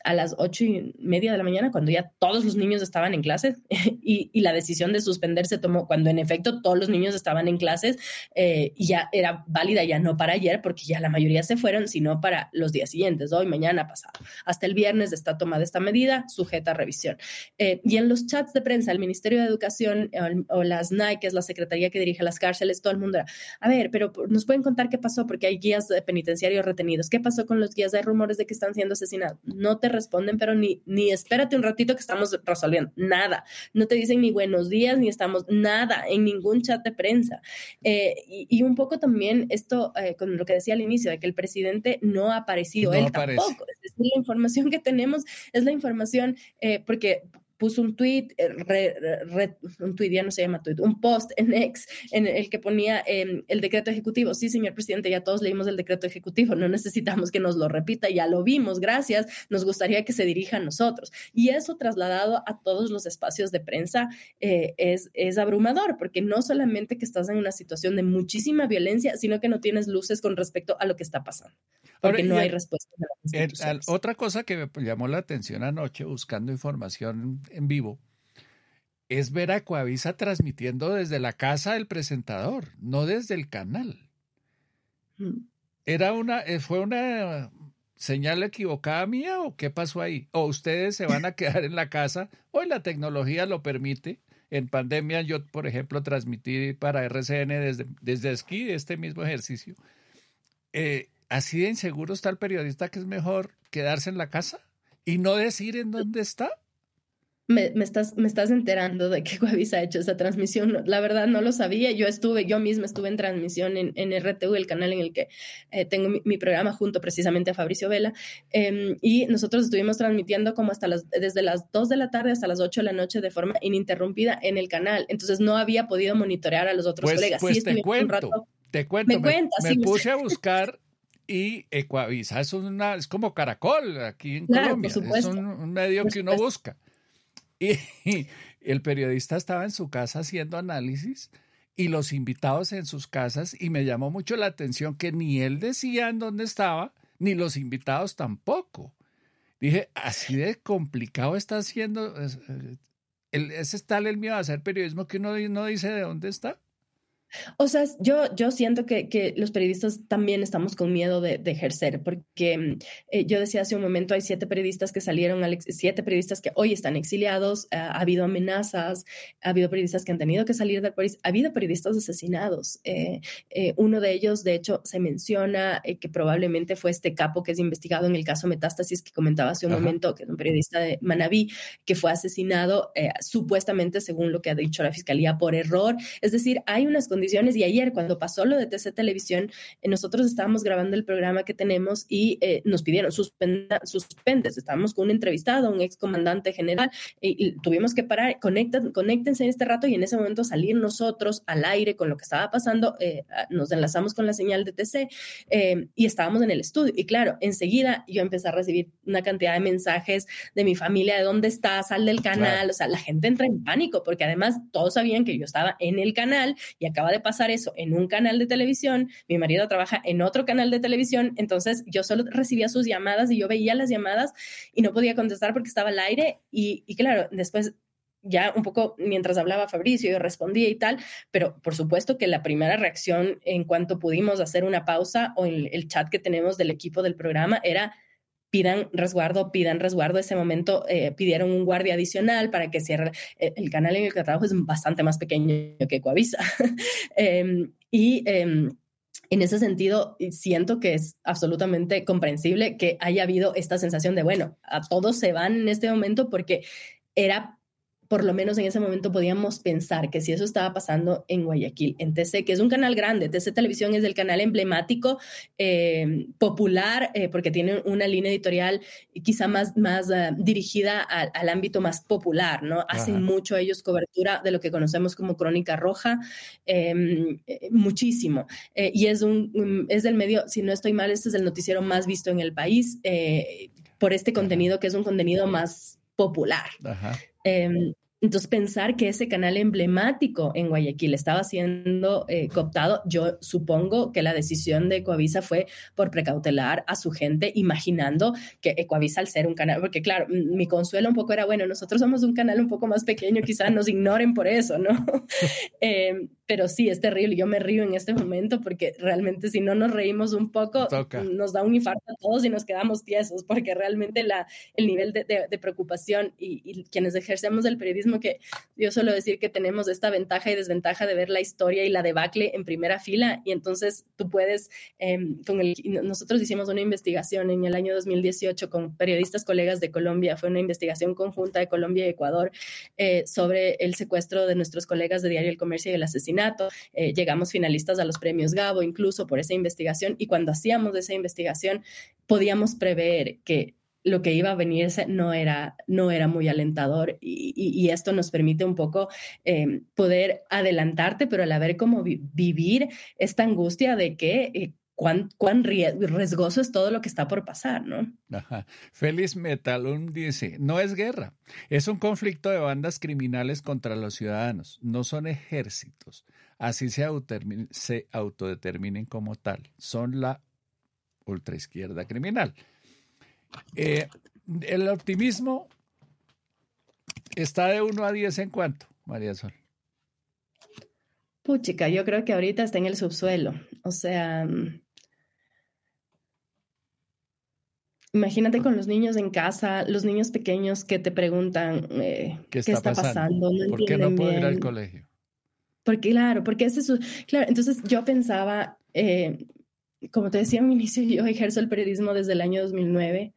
a las ocho y media de la mañana, cuando ya todos los niños estaban en clases, y, la decisión de suspender se tomó cuando en efecto todos los niños estaban en clases eh, y ya era válida ya no para ayer, porque ya la mayoría se fueron, sino para los días siguientes, hoy, mañana, pasado. Hasta el viernes está tomada esta medida, sujeta a revisión. Eh, y en los chats de prensa, el Ministerio de Educación o, las NAI, que es la secretaría que dirige las cárceles, todo el mundo era, a ver, pero nos pueden contar qué pasó, porque hay guías penitenciarios retenidos. ¿Qué pasó con los guías? Hay rumores de que están siendo asesinados. No te responden, pero ni, ni espérate un ratito que estamos resolviendo. Nada. No te dicen ni buenos días, ni estamos nada en ningún chat de prensa. Eh, y, un poco también esto eh, con lo que decía al inicio, de que el presidente no ha aparecido, él tampoco. Es decir, la información que tenemos es la información, eh, porque puso un tweet, eh, un tweet ya no se llama tweet, un post en X en el que ponía em, el decreto ejecutivo. Sí, señor presidente, ya todos leímos el decreto ejecutivo, no necesitamos que nos lo repita, ya lo vimos, gracias, nos gustaría que se dirija a nosotros. Y eso trasladado a todos los espacios de prensa eh, es, es abrumador, porque no solamente que estás en una situación de muchísima violencia, sino que no tienes luces con respecto a lo que está pasando, porque no hay respuesta. otra cosa que me llamó la atención anoche buscando información en vivo es ver a Coavisa transmitiendo desde la casa del presentador, no desde el canal. Mm. Era una, eh, fue una señal equivocada mía o qué pasó ahí? O ustedes se van a quedar en la casa, hoy la tecnología lo permite. En pandemia yo, por ejemplo, transmití para RCN desde, desde esquí este mismo ejercicio. Eh, así de inseguro está el periodista que es mejor quedarse en la casa y no decir en dónde está me, estás, me estás enterando de que Guavisa ha hecho esa transmisión. La verdad no lo sabía. Yo estuve, yo misma estuve en transmisión en, en RTU, el canal en el que eh, tengo mi, programa junto precisamente a Fabricio Vela. Em, y nosotros estuvimos transmitiendo como hasta las, desde las 2 de la tarde hasta las 8 de la noche de forma ininterrumpida en el canal. Entonces no había podido monitorear a los otros pues, colegas. Pues te cuento, te cuento. Me, me, puse a buscar y Ecuavisa es, una, es como Caracol aquí en Colombia. Es un, medio que uno busca. Y el periodista estaba en su casa haciendo análisis y los invitados en sus casas y me llamó mucho la atención que ni él decía en dónde estaba, ni los invitados tampoco. Dije, así de complicado está haciendo, eh, ese es tal el miedo a hacer periodismo que uno no dice de dónde está. O sea, yo, yo siento que, que, los periodistas también estamos con miedo de, de ejercer, porque eh, yo decía hace un momento, hay siete periodistas que salieron, siete periodistas que hoy están exiliados, eh, ha habido amenazas, ha habido periodistas que han tenido que salir del país, ha habido periodistas asesinados. Eh, uno de ellos, de hecho, se menciona que probablemente fue este capo que es investigado en el caso Metástasis que comentaba hace un momento, que es un periodista de Manabí, que fue asesinado supuestamente, según lo que ha dicho la fiscalía, por error. Es decir, hay unas condiciones. Y ayer, cuando pasó lo de TC Televisión, eh, nosotros estábamos grabando el programa que tenemos y eh, nos pidieron suspenda, suspendes. Estábamos con un entrevistado, un ex comandante general, y, tuvimos que parar, conecten, conéctense en este rato y en ese momento salir nosotros al aire con lo que estaba pasando. Eh, nos enlazamos con la señal de TC y estábamos en el estudio. Y claro, enseguida yo empecé a recibir una cantidad de mensajes de mi familia, de dónde está, sal del canal. O sea, la gente entra en pánico porque además todos sabían que yo estaba en el canal y acaba de pasar eso en un canal de televisión, mi marido trabaja en otro canal de televisión, entonces yo solo recibía sus llamadas y yo veía las llamadas y no podía contestar porque estaba al aire y, claro, después ya un poco mientras hablaba Fabricio, yo respondía y tal, pero por supuesto que la primera reacción en cuanto pudimos hacer una pausa o en el chat que tenemos del equipo del programa era pidan resguardo, pidan resguardo. Ese momento eh, pidieron un guardia adicional para que cierre. Eh, el canal en el que trabajo es bastante más pequeño que Coavisa. Em, y em, en ese sentido, siento que es absolutamente comprensible que haya habido esta sensación de, bueno, a todos se van en este momento porque era por lo menos en ese momento podíamos pensar que si eso estaba pasando en Guayaquil, en TC, que es un canal grande, TC Televisión es el canal emblemático, eh, popular, eh, porque tiene una línea editorial quizá más, más uh, dirigida al ámbito más popular, ¿no? Hacen mucho ellos cobertura de lo que conocemos como crónica roja, em, eh, muchísimo. y es, un, es del medio, si no estoy mal, este es el noticiero más visto en el país por este contenido que es un contenido más popular. Ajá. Em, entonces, pensar que ese canal emblemático en Guayaquil estaba siendo eh, cooptado, yo supongo que la decisión de Ecoavisa fue por precautelar a su gente, imaginando que Ecoavisa al ser un canal, porque claro, mi consuelo un poco era, bueno, nosotros somos un canal un poco más pequeño, quizás nos ignoren por eso, ¿no? eh, pero sí, es terrible. Yo me río en este momento porque realmente si no nos reímos un poco, nos da un infarto a todos y nos quedamos tiesos, porque realmente la, el nivel de, de, preocupación y, y, quienes ejercemos el periodismo, que yo suelo decir que tenemos esta ventaja y desventaja de ver la historia y la debacle en primera fila, y entonces tú puedes, em, con el, nosotros hicimos una investigación en el año 2018 con periodistas colegas de Colombia, fue una investigación conjunta de Colombia y Ecuador eh, sobre el secuestro de nuestros colegas de Diario El Comercio y el asesinato eh, llegamos finalistas a los premios Gabo incluso por esa investigación y cuando hacíamos esa investigación podíamos prever que lo que iba a venirse no era, no era muy alentador y, esto nos permite un poco eh, poder adelantarte, pero al haber cómo vivir esta angustia de que... Eh, cuán, cuán riesgoso es todo lo que está por pasar, ¿no? Ajá. Félix Metalum dice, no es guerra, es un conflicto de bandas criminales contra los ciudadanos, no son ejércitos, así se, se autodeterminen como tal, son la ultraizquierda criminal. Eh, el optimismo está de 1 a 10 en cuánto, María Sol. Puchica, yo creo que ahorita está en el subsuelo. O sea, mm, imagínate con los niños en casa, los niños pequeños que te preguntan eh, ¿Qué, está pasando? ¿Por qué no puedo ir al colegio? Porque, claro, porque ese es su... Claro, entonces yo pensaba, eh, como te decía un inicio, yo ejerzo el periodismo desde el año 2009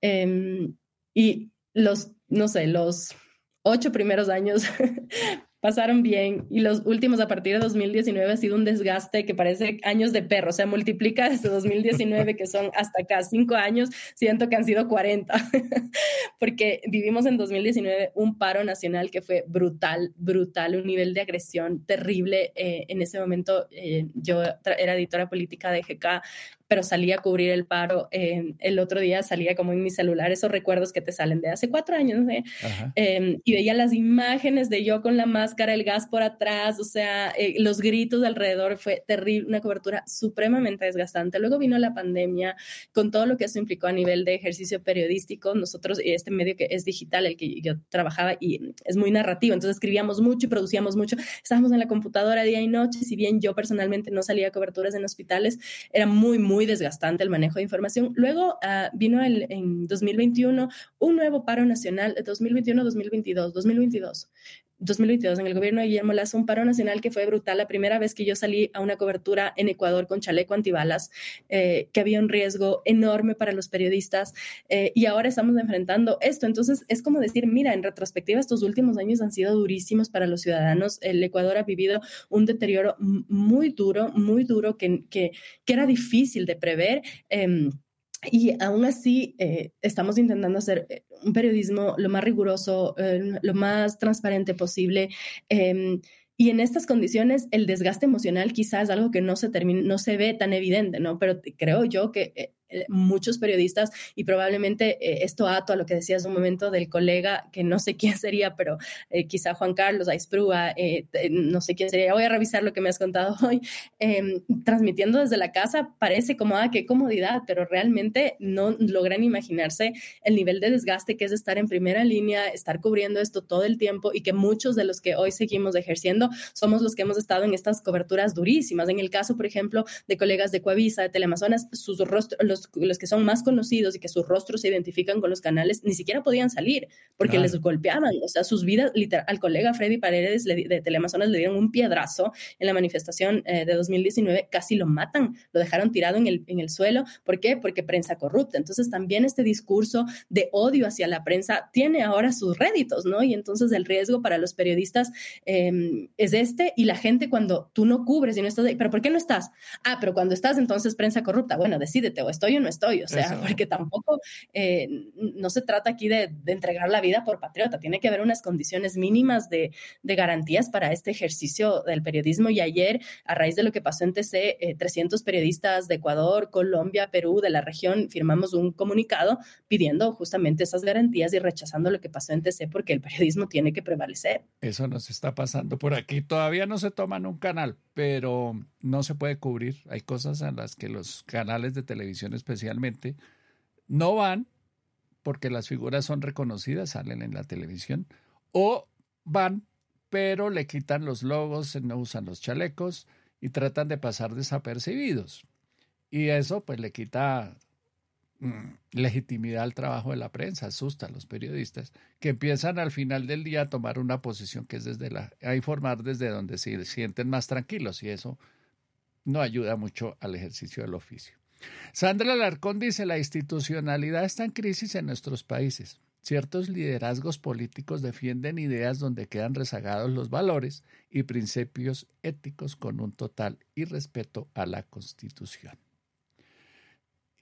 em, y los, no sé, los ocho primeros años pasaron bien y los últimos a partir de 2019 ha sido un desgaste que parece años de perro, o sea, multiplica desde 2019 que son hasta acá cinco años, siento que han sido 40, porque vivimos en 2019 un paro nacional que fue brutal, brutal, un nivel de agresión terrible. Eh, en ese momento eh, yo era editora política de GK pero salía a cubrir el paro. Eh, el otro día salía como en mi celular esos recuerdos que te salen de hace cuatro años, ¿no? eh, y veía las imágenes de yo con la máscara, el gas por atrás, o sea, eh, los gritos alrededor, fue terrible, una cobertura supremamente desgastante. Luego vino la pandemia, con todo lo que eso implicó a nivel de ejercicio periodístico. Nosotros, y este medio que es digital, el que yo trabajaba, y es muy narrativo, entonces escribíamos mucho y producíamos mucho. Estábamos en la computadora día y noche, si bien yo personalmente no salía a coberturas en hospitales, era muy, muy desgastante el manejo de información. Luego uh, vino el, en 2021 un nuevo paro nacional, 2021-2022, 2022. 2022 en el gobierno de Guillermo Lazo un paro nacional que fue brutal. La primera vez que yo salí a una cobertura en Ecuador con chaleco antibalas, eh, que había un riesgo enorme para los periodistas eh, y ahora estamos enfrentando esto. Entonces es como decir, mira, en retrospectiva estos últimos años han sido durísimos para los ciudadanos. El Ecuador ha vivido un deterioro muy duro, muy duro que, que, que era difícil de prever. Eh, y aún así, eh, estamos intentando hacer eh, un periodismo lo más riguroso, eh, lo más transparente posible. Em, y en estas condiciones, el desgaste emocional quizás es algo que no se, termina, no se ve tan evidente, ¿no? Pero creo yo que muchos periodistas y probablemente eh, esto ato a lo que decías un momento del colega, que no sé quién sería, pero eh, quizá Juan Carlos Aisprúa, no sé quién sería, voy a revisar lo que me has contado hoy, em, transmitiendo desde la casa parece como, ah, qué comodidad, pero realmente no logran imaginarse el nivel de desgaste que es estar en primera línea, estar cubriendo esto todo el tiempo y que muchos de los que hoy seguimos ejerciendo somos los que hemos estado en estas coberturas durísimas. En el caso, por ejemplo, de colegas de Coavisa, de Teleamazonas, sus rostros, los los, que son más conocidos y que sus rostros se identifican con los canales, ni siquiera podían salir porque les golpeaban. O sea, sus vidas, literal, al colega Freddy Paredes de Teleamazonas le dieron un piedrazo en la manifestación eh, de 2019, casi lo matan, lo dejaron tirado en el, en el suelo. ¿Por qué? Porque prensa corrupta. Entonces, también este discurso de odio hacia la prensa tiene ahora sus réditos, ¿no? Y entonces el riesgo para los periodistas em, es este y la gente cuando tú no cubres y no estás ahí, pero ¿por qué no estás? Ah, pero cuando estás entonces prensa corrupta, bueno, decídete o estoy no estoy, o sea, porque tampoco eh, no se trata aquí de, entregar la vida por patriota, tiene que haber unas condiciones mínimas de, garantías para este ejercicio del periodismo y ayer, a raíz de lo que pasó en TC, 300 eh, periodistas de Ecuador, Colombia, Perú, de la región, firmamos un comunicado pidiendo justamente esas garantías y rechazando lo que pasó en TC porque el periodismo tiene que prevalecer. Eso nos está pasando por aquí. Todavía no se toman un canal, pero no se puede cubrir. Hay cosas en las que los canales de televisión especialmente no van porque las figuras son reconocidas, salen en la televisión, o van, pero le quitan los logos, no usan los chalecos y tratan de pasar desapercibidos. Y eso pues le quita mm, legitimidad al trabajo de la prensa, asusta a los periodistas que empiezan al final del día a tomar una posición que es desde la, a informar desde donde se sienten más tranquilos y eso no ayuda mucho al ejercicio del oficio. Sandra Alarcón dice, la institucionalidad está en crisis en nuestros países. Ciertos liderazgos políticos defienden ideas donde quedan rezagados los valores y principios éticos con un total irrespeto a la Constitución.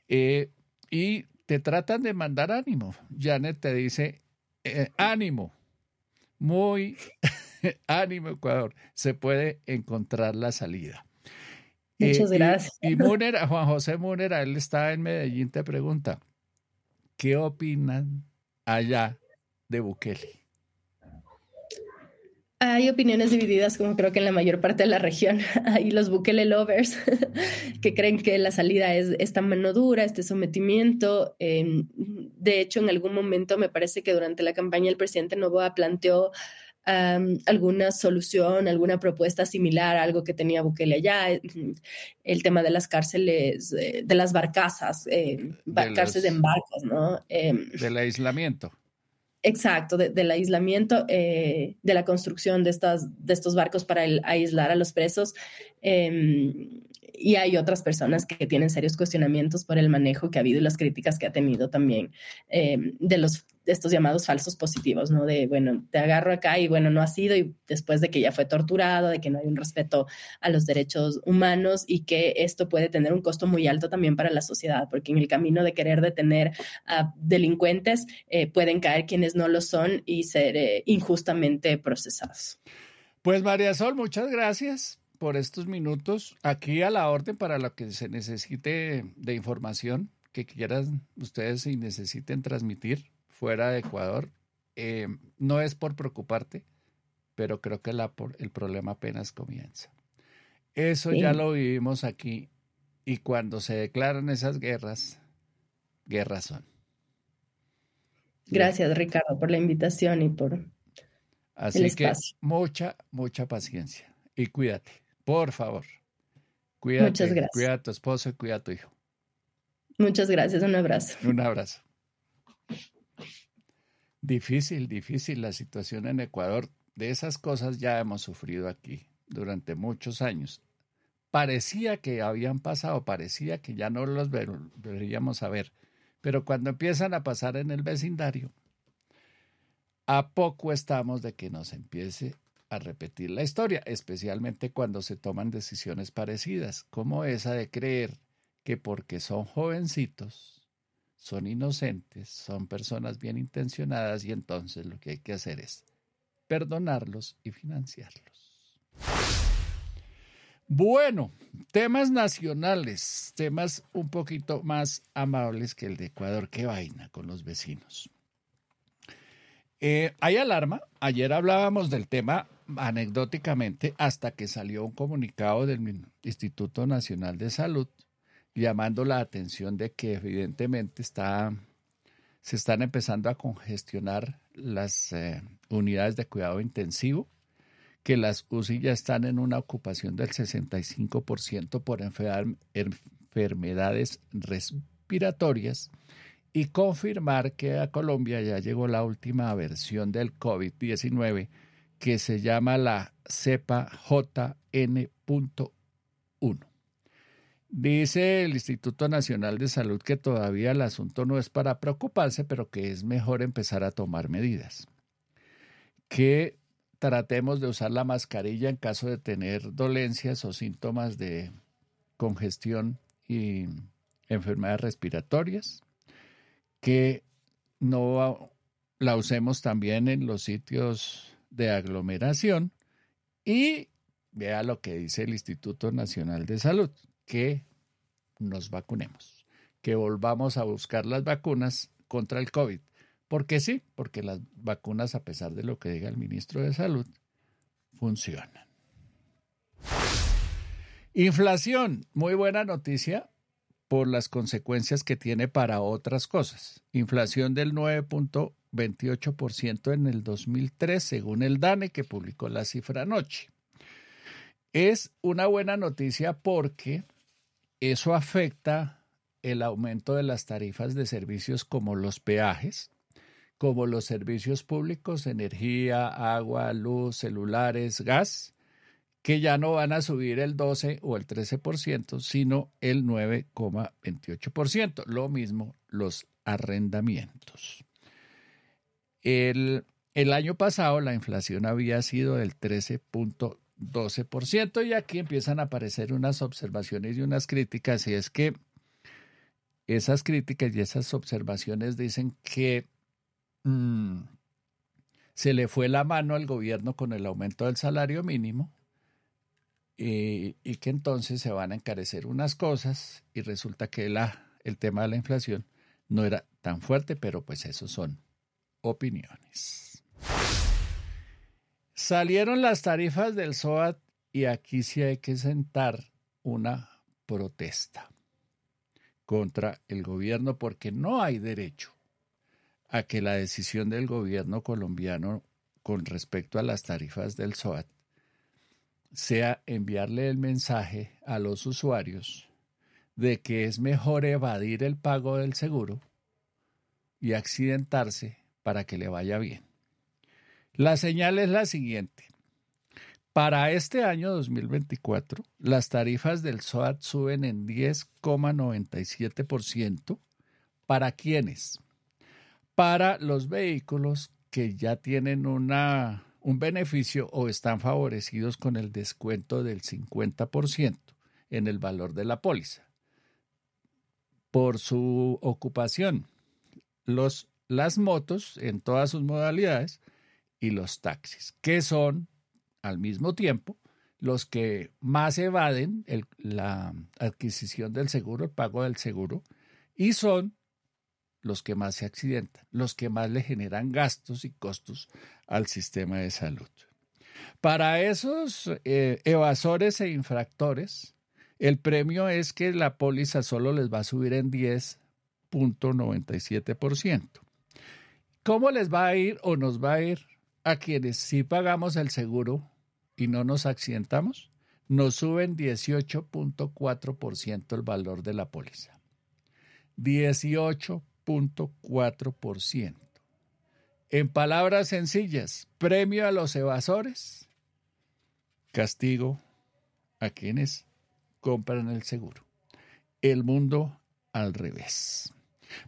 Eh, y te tratan de mandar ánimo. Janet te dice, eh, ánimo, muy ánimo Ecuador, se puede encontrar la salida. Muchas gracias. Y, Juan José Múnera, él está en Medellín, te pregunta, ¿qué opinan allá de Bukele? Hay opiniones divididas, como creo que en la mayor parte de la región. Hay los Bukele lovers que creen que la salida es esta mano dura, este sometimiento. Em, de hecho, en algún momento me parece que durante la campaña el presidente Novoa planteó alguna solución, alguna propuesta similar a algo que tenía Bukele allá, el tema de las cárceles, eh, de las barcazas, eh, cárceles de embarcos, ¿no? Em, del aislamiento. Exacto, del aislamiento, eh, de la construcción de, estas, de estos barcos para aislar a los presos. Em, y hay otras personas que tienen serios cuestionamientos por el manejo que ha habido y las críticas que ha tenido también em, de los estos llamados falsos positivos, ¿no? De, bueno, te agarro acá y bueno, no ha sido y después de que ya fue torturado, de que no hay un respeto a los derechos humanos y que esto puede tener un costo muy alto también para la sociedad, porque en el camino de querer detener a delincuentes eh, pueden caer quienes no lo son y ser eh, injustamente procesados. Pues María Sol, muchas gracias por estos minutos aquí a la orden para lo que se necesite de información que quieran ustedes y necesiten transmitir fuera de Ecuador. Eh, no es por preocuparte, pero creo que el problema apenas comienza. Eso ya lo vivimos aquí y cuando se declaran esas guerras, guerras son. Gracias, Ricardo, por la invitación y por Así el espacio. que mucha, mucha paciencia y cuídate, por favor. Cuídate, Muchas gracias. Cuida a tu esposo y cuida a tu hijo. Muchas gracias, un abrazo. Un abrazo. Difícil, difícil la situación en Ecuador. De esas cosas ya hemos sufrido aquí durante muchos años. Parecía que habían pasado, parecía que ya no los deberíamos a ver, pero cuando empiezan a pasar en el vecindario, a poco estamos de que nos empiece a repetir la historia, especialmente cuando se toman decisiones parecidas, como esa de creer que porque son jovencitos son inocentes, son personas bien intencionadas y entonces lo que hay que hacer es perdonarlos y financiarlos. Bueno, temas nacionales, temas un poquito más amables que el de Ecuador. Qué vaina con los vecinos. Eh, hay alarma. Ayer hablábamos del tema anecdóticamente hasta que salió un comunicado del Instituto Nacional de Salud llamando la atención de que evidentemente está, se están empezando a congestionar las eh, unidades de cuidado intensivo, que las UCI ya están en una ocupación del 65% por enfermedades respiratorias y confirmar que a Colombia ya llegó la última versión del COVID-19 que se llama la cepa JN.1. Dice el Instituto Nacional de Salud que todavía el asunto no es para preocuparse, pero que es mejor empezar a tomar medidas. Que tratemos de usar la mascarilla en caso de tener dolencias o síntomas de congestión y enfermedades respiratorias. Que no la usemos también en los sitios de aglomeración. Y vea lo que dice el Instituto Nacional de Salud que nos vacunemos, que volvamos a buscar las vacunas contra el COVID. Porque sí, porque las vacunas, a pesar de lo que diga el ministro de Salud, funcionan. Inflación, muy buena noticia por las consecuencias que tiene para otras cosas. Inflación del 9.28% en el 2003, según el DANE, que publicó la cifra anoche. Es una buena noticia porque eso afecta el aumento de las tarifas de servicios como los peajes, como los servicios públicos, energía, agua, luz, celulares, gas, que ya no van a subir el 12 o el 13%, sino el 9,28%. Lo mismo los arrendamientos. El, el, año pasado la inflación había sido del 13.2%. 12% y aquí empiezan a aparecer unas observaciones y unas críticas y es que esas críticas y esas observaciones dicen que mm, se le fue la mano al gobierno con el aumento del salario mínimo y, que entonces se van a encarecer unas cosas y resulta que el tema de la inflación no era tan fuerte, pero pues esos son opiniones. Salieron las tarifas del SOAT y aquí sí hay que sentar una protesta contra el gobierno porque no hay derecho a que la decisión del gobierno colombiano con respecto a las tarifas del SOAT sea enviarle el mensaje a los usuarios de que es mejor evadir el pago del seguro y accidentarse para que le vaya bien. La señal es la siguiente. Para este año 2024, las tarifas del SOAT suben en 10,97%. ¿Para quiénes? Para los vehículos que ya tienen una, un beneficio o están favorecidos con el descuento del 50% en el valor de la póliza. Por su ocupación, los, las motos en todas sus modalidades y los taxis, que son al mismo tiempo los que más evaden la adquisición del seguro, el pago del seguro, y son los que más se accidentan, los que más le generan gastos y costos al sistema de salud. Para esos eh, evasores e infractores, el premio es que la póliza solo les va a subir en 10.97%. ¿Cómo les va a ir o nos va a ir a quienes sí pagamos el seguro y no nos accidentamos, nos suben 18.4% el valor de la póliza. 18.4%. En palabras sencillas, premio a los evasores, castigo a quienes compran el seguro. El mundo al revés.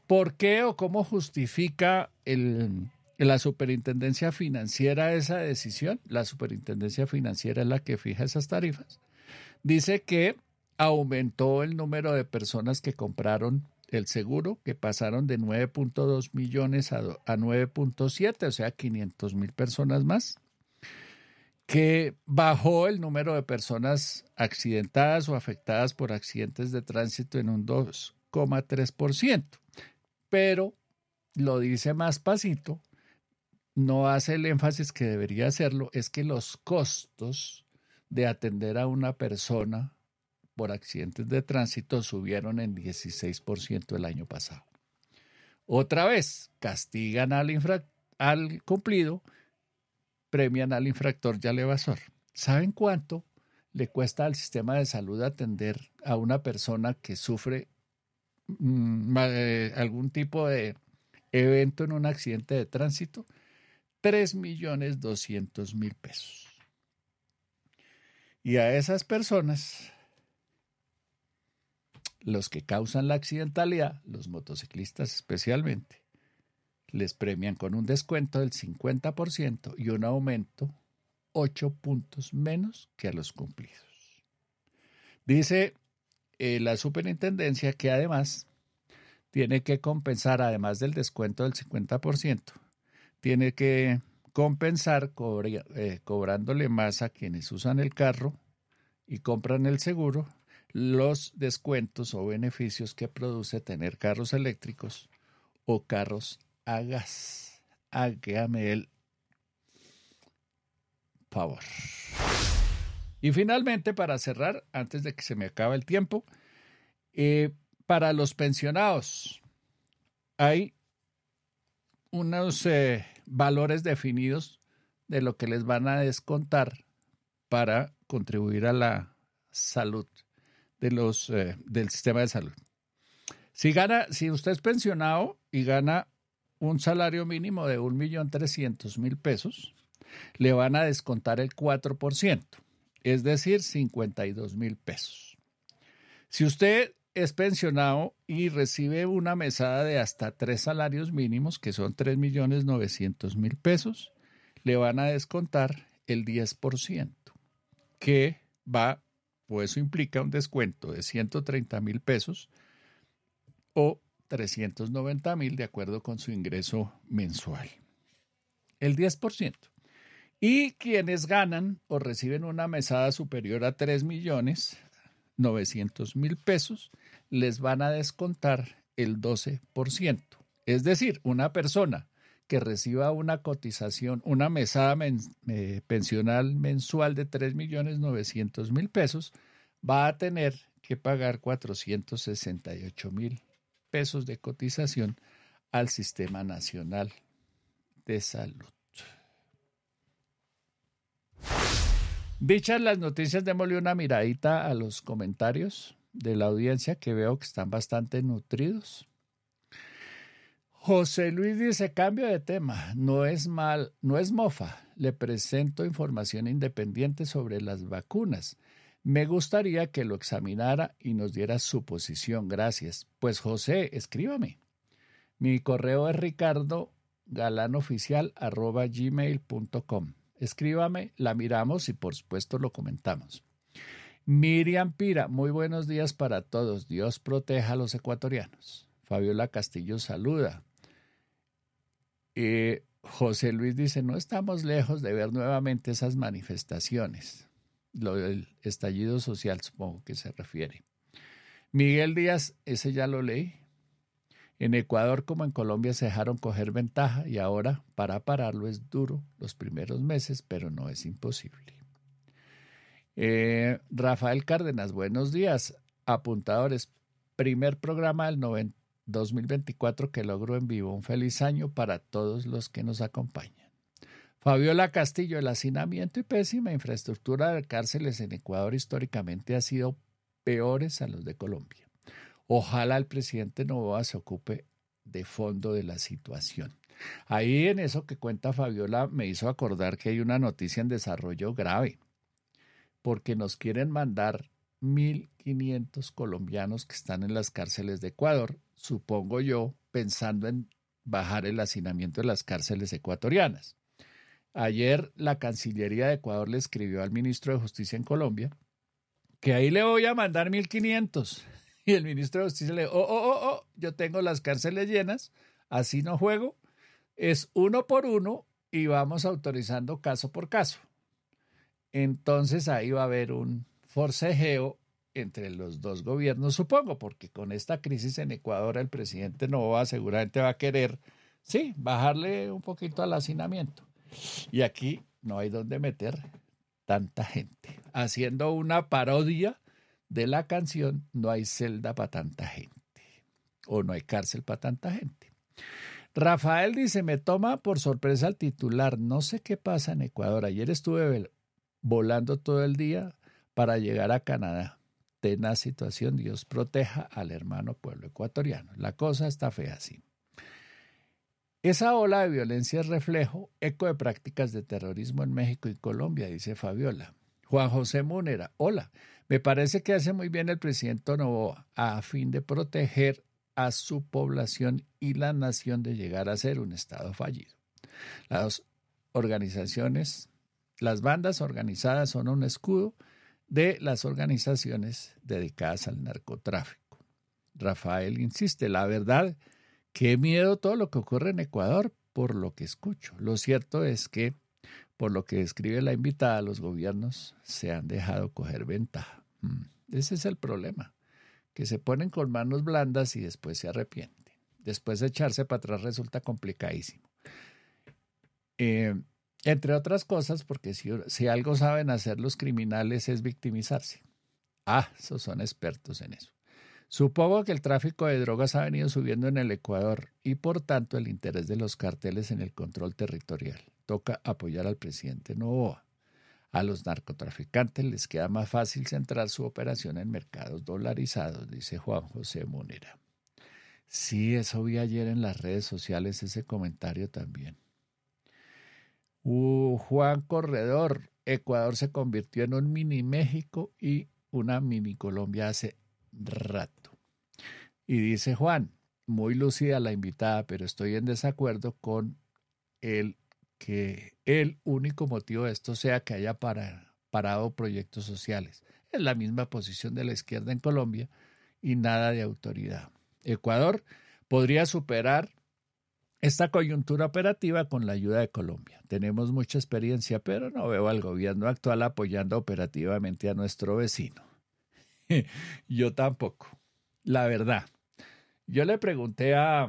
¿Por qué o cómo justifica el la superintendencia financiera esa decisión, la superintendencia financiera es la que fija esas tarifas, dice que aumentó el número de personas que compraron el seguro, que pasaron de 9.2 millones a, 9.7, o sea, 500 mil personas más, que bajó el número de personas accidentadas o afectadas por accidentes de tránsito en un 2,3%, pero lo dice más pasito, no hace el énfasis que debería hacerlo, es que los costos de atender a una persona por accidentes de tránsito subieron en 16% el año pasado. Otra vez, castigan al, al cumplido, premian al infractor y al evasor. ¿Saben cuánto le cuesta al sistema de salud atender a una persona que sufre mm, eh, algún tipo de evento en un accidente de tránsito? 3 millones 200 mil pesos. Y a esas personas, los que causan la accidentalidad, los motociclistas especialmente, les premian con un descuento del 50% y un aumento 8 puntos menos que a los cumplidos. Dice eh, la superintendencia que además tiene que compensar, además del descuento del 50%, tiene que compensar eh, cobrándole más a quienes usan el carro y compran el seguro los descuentos o beneficios que produce tener carros eléctricos o carros a gas. Hágame el favor. Y finalmente, para cerrar, antes de que se me acabe el tiempo, eh, para los pensionados hay unos eh, valores definidos de lo que les van a descontar para contribuir a la salud de los, eh, del sistema de salud. Si gana, si usted es pensionado y gana un salario mínimo de 1.300.000 pesos, le van a descontar el 4%, es decir, 52 mil pesos. Si usted es pensionado y recibe una mesada de hasta tres salarios mínimos, que son 3 millones 900 mil pesos, le van a descontar el 10%, que va, pues eso implica un descuento de 130 mil pesos o 390 mil de acuerdo con su ingreso mensual. El 10%. Y quienes ganan o reciben una mesada superior a 3 millones 900 mil pesos, les van a descontar el 12%. Es decir, una persona que reciba una cotización, una mesada eh, pensional mensual de 3 millones 900 mil pesos, va a tener que pagar 468 mil pesos de cotización al Sistema Nacional de Salud. Dichas las noticias, démosle una miradita a los comentarios de la audiencia que veo que están bastante nutridos. José Luis dice, cambio de tema, no es mal, no es mofa, le presento información independiente sobre las vacunas. Me gustaría que lo examinara y nos diera su posición. Gracias. Pues José, escríbame. Mi correo es ricardo Escríbame, la miramos y por supuesto lo comentamos. Miriam Pira, muy buenos días para todos. Dios proteja a los ecuatorianos. Fabiola Castillo saluda. Eh, José Luis dice, no estamos lejos de ver nuevamente esas manifestaciones. Lo del estallido social supongo que se refiere. Miguel Díaz, ese ya lo leí. En Ecuador como en Colombia se dejaron coger ventaja y ahora para pararlo es duro los primeros meses, pero no es imposible. Eh, Rafael Cárdenas, buenos días. Apuntadores, primer programa del 2024 que logro en vivo. Un feliz año para todos los que nos acompañan. Fabiola Castillo, el hacinamiento y pésima infraestructura de cárceles en Ecuador históricamente ha sido peores a los de Colombia. Ojalá el presidente Novoa se ocupe de fondo de la situación. Ahí en eso que cuenta Fabiola me hizo acordar que hay una noticia en desarrollo grave, porque nos quieren mandar 1.500 colombianos que están en las cárceles de Ecuador, supongo yo, pensando en bajar el hacinamiento de las cárceles ecuatorianas. Ayer la Cancillería de Ecuador le escribió al ministro de Justicia en Colombia que ahí le voy a mandar 1.500 y el ministro de Justicia le dijo, oh, oh, oh, oh, yo tengo las cárceles llenas, así no juego. Es uno por uno y vamos autorizando caso por caso. Entonces ahí va a haber un forcejeo entre los dos gobiernos, supongo, porque con esta crisis en Ecuador el presidente Novoa seguramente va a querer, sí, bajarle un poquito al hacinamiento. Y aquí no hay donde meter tanta gente, haciendo una parodia de la canción No hay celda para tanta gente o no hay cárcel para tanta gente. Rafael dice, me toma por sorpresa el titular, no sé qué pasa en Ecuador, ayer estuve volando todo el día para llegar a Canadá. Tenaz situación, Dios proteja al hermano pueblo ecuatoriano. La cosa está fea así. Esa ola de violencia es reflejo, eco de prácticas de terrorismo en México y Colombia, dice Fabiola. Juan José Múnera, hola. Me parece que hace muy bien el presidente Novoa a fin de proteger a su población y la nación de llegar a ser un Estado fallido. Las organizaciones, las bandas organizadas son un escudo de las organizaciones dedicadas al narcotráfico. Rafael insiste, la verdad, qué miedo todo lo que ocurre en Ecuador por lo que escucho. Lo cierto es que por lo que describe la invitada, los gobiernos se han dejado coger ventaja. Mm, ese es el problema, que se ponen con manos blandas y después se arrepienten. Después de echarse para atrás resulta complicadísimo. Eh, entre otras cosas, porque si, algo saben hacer los criminales es victimizarse. Ah, esos son expertos en eso. Supongo que el tráfico de drogas ha venido subiendo en el Ecuador y por tanto el interés de los carteles en el control territorial toca apoyar al presidente Novoa. A los narcotraficantes les queda más fácil centrar su operación en mercados dolarizados, dice Juan José Monera. Sí, eso vi ayer en las redes sociales, ese comentario también. Juan Corredor, Ecuador se convirtió en un mini México y una mini Colombia hace rato. Y dice Juan, muy lúcida la invitada, pero estoy en desacuerdo con el que el único motivo de esto sea que haya parado proyectos sociales. Es la misma posición de la izquierda en Colombia y nada de autoridad. Ecuador podría superar esta coyuntura operativa con la ayuda de Colombia. Tenemos mucha experiencia, pero no veo al gobierno actual apoyando operativamente a nuestro vecino. Yo tampoco. La verdad. Yo le pregunté a,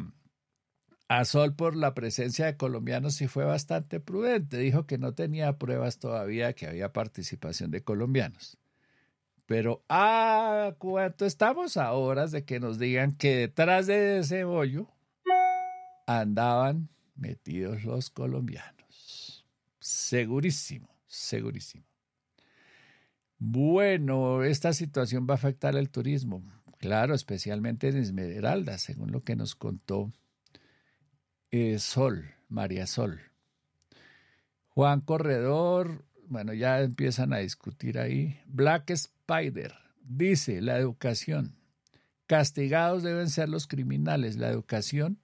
a Sol por la presencia de colombianos y fue bastante prudente. Dijo que no tenía pruebas todavía que había participación de colombianos. Pero ¿a cuánto estamos a horas de que nos digan que detrás de ese bollo andaban metidos los colombianos? Segurísimo, segurísimo. Bueno, esta situación va a afectar el turismo. Claro, especialmente en Esmeralda, según lo que nos contó eh, Sol, María Sol. Juan Corredor, bueno, ya empiezan a discutir ahí. Black Spider dice, la educación. Castigados deben ser los criminales. La educación,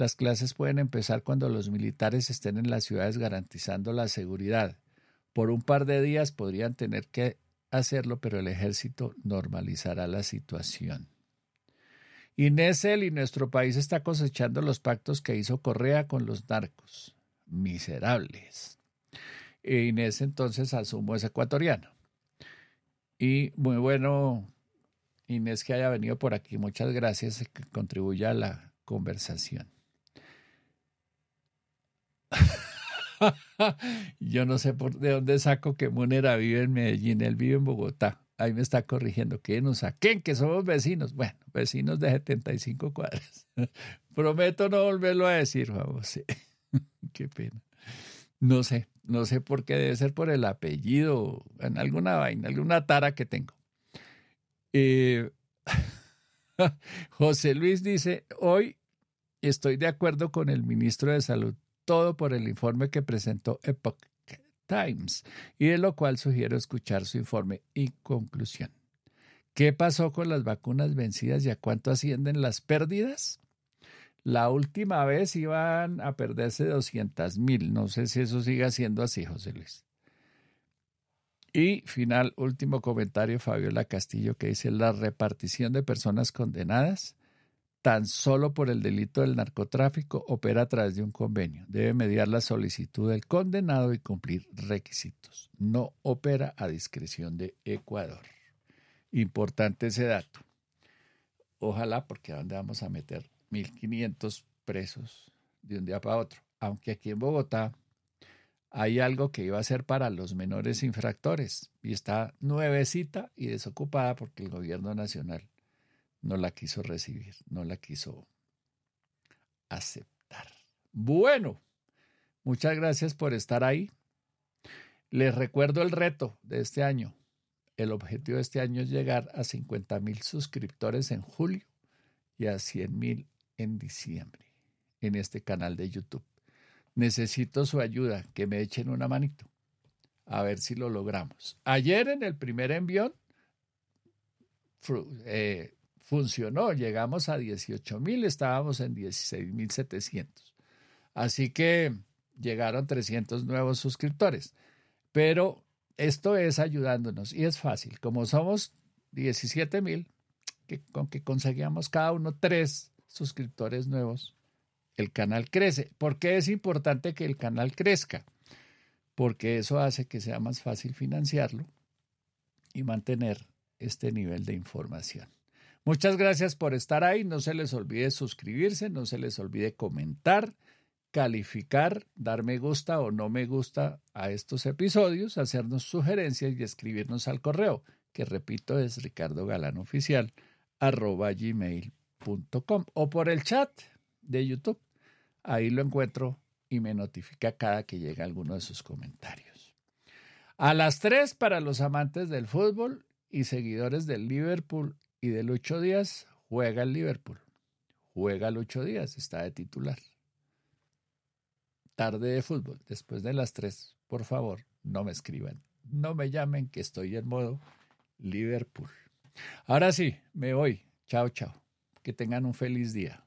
las clases pueden empezar cuando los militares estén en las ciudades garantizando la seguridad. Por un par de días podrían tener que hacerlo, pero el ejército normalizará la situación. Inés y nuestro país está cosechando los pactos que hizo Correa con los narcos. Miserables. E Inés entonces asumo es ecuatoriano. Y muy bueno, Inés, que haya venido por aquí. Muchas gracias que contribuya a la conversación. Yo no sé por de dónde saco que Munera vive en Medellín, él vive en Bogotá ahí me está corrigiendo, que nos saquen, que somos vecinos. Bueno, vecinos de 75 cuadras. Prometo no volverlo a decir, vamos. Qué pena. No sé, no sé por qué, debe ser por el apellido, en alguna vaina, alguna tara que tengo. Eh, José Luis dice, hoy estoy de acuerdo con el ministro de Salud, todo por el informe que presentó Epoch Times, y de lo cual sugiero escuchar su informe y conclusión. ¿Qué pasó con las vacunas vencidas y a cuánto ascienden las pérdidas? La última vez iban a perderse 200 mil. No sé si eso sigue siendo así, José Luis. Y final, último comentario, Fabiola Castillo, que dice, la repartición de personas condenadas tan solo por el delito del narcotráfico opera a través de un convenio. Debe mediar la solicitud del condenado y cumplir requisitos. No opera a discreción de Ecuador. Importante ese dato. Ojalá, porque ¿a dónde vamos a meter 1.500 presos de un día para otro? Aunque aquí en Bogotá hay algo que iba a ser para los menores infractores y está nuevecita y desocupada porque el gobierno nacional no la quiso recibir, no la quiso aceptar. Bueno, muchas gracias por estar ahí. Les recuerdo el reto de este año. El objetivo de este año es llegar a 50 mil suscriptores en julio y a 100 mil en diciembre en este canal de YouTube. Necesito su ayuda, que me echen una manito. A ver si lo logramos. Ayer en el primer envión eh, funcionó. Llegamos a 18 mil, estábamos en 16 mil 700. Así que llegaron 300 nuevos suscriptores. Pero esto es ayudándonos y es fácil. Como somos 17 mil, con que conseguíamos cada uno tres suscriptores nuevos, el canal crece. ¿Por qué es importante que el canal crezca? Porque eso hace que sea más fácil financiarlo y mantener este nivel de información. Muchas gracias por estar ahí. No se les olvide suscribirse, no se les olvide comentar, calificar, dar me gusta o no me gusta a estos episodios, hacernos sugerencias y escribirnos al correo, que repito es gmail.com o por el chat de YouTube. Ahí lo encuentro y me notifica cada que llega alguno de sus comentarios. A las tres para los amantes del fútbol y seguidores del Liverpool y del ocho días juega el Liverpool. Juega el ocho días, está de titular. Tarde de fútbol, después de las tres, por favor, no me escriban, no me llamen que estoy en modo Liverpool. Ahora sí, me voy. Chao, chao. Que tengan un feliz día.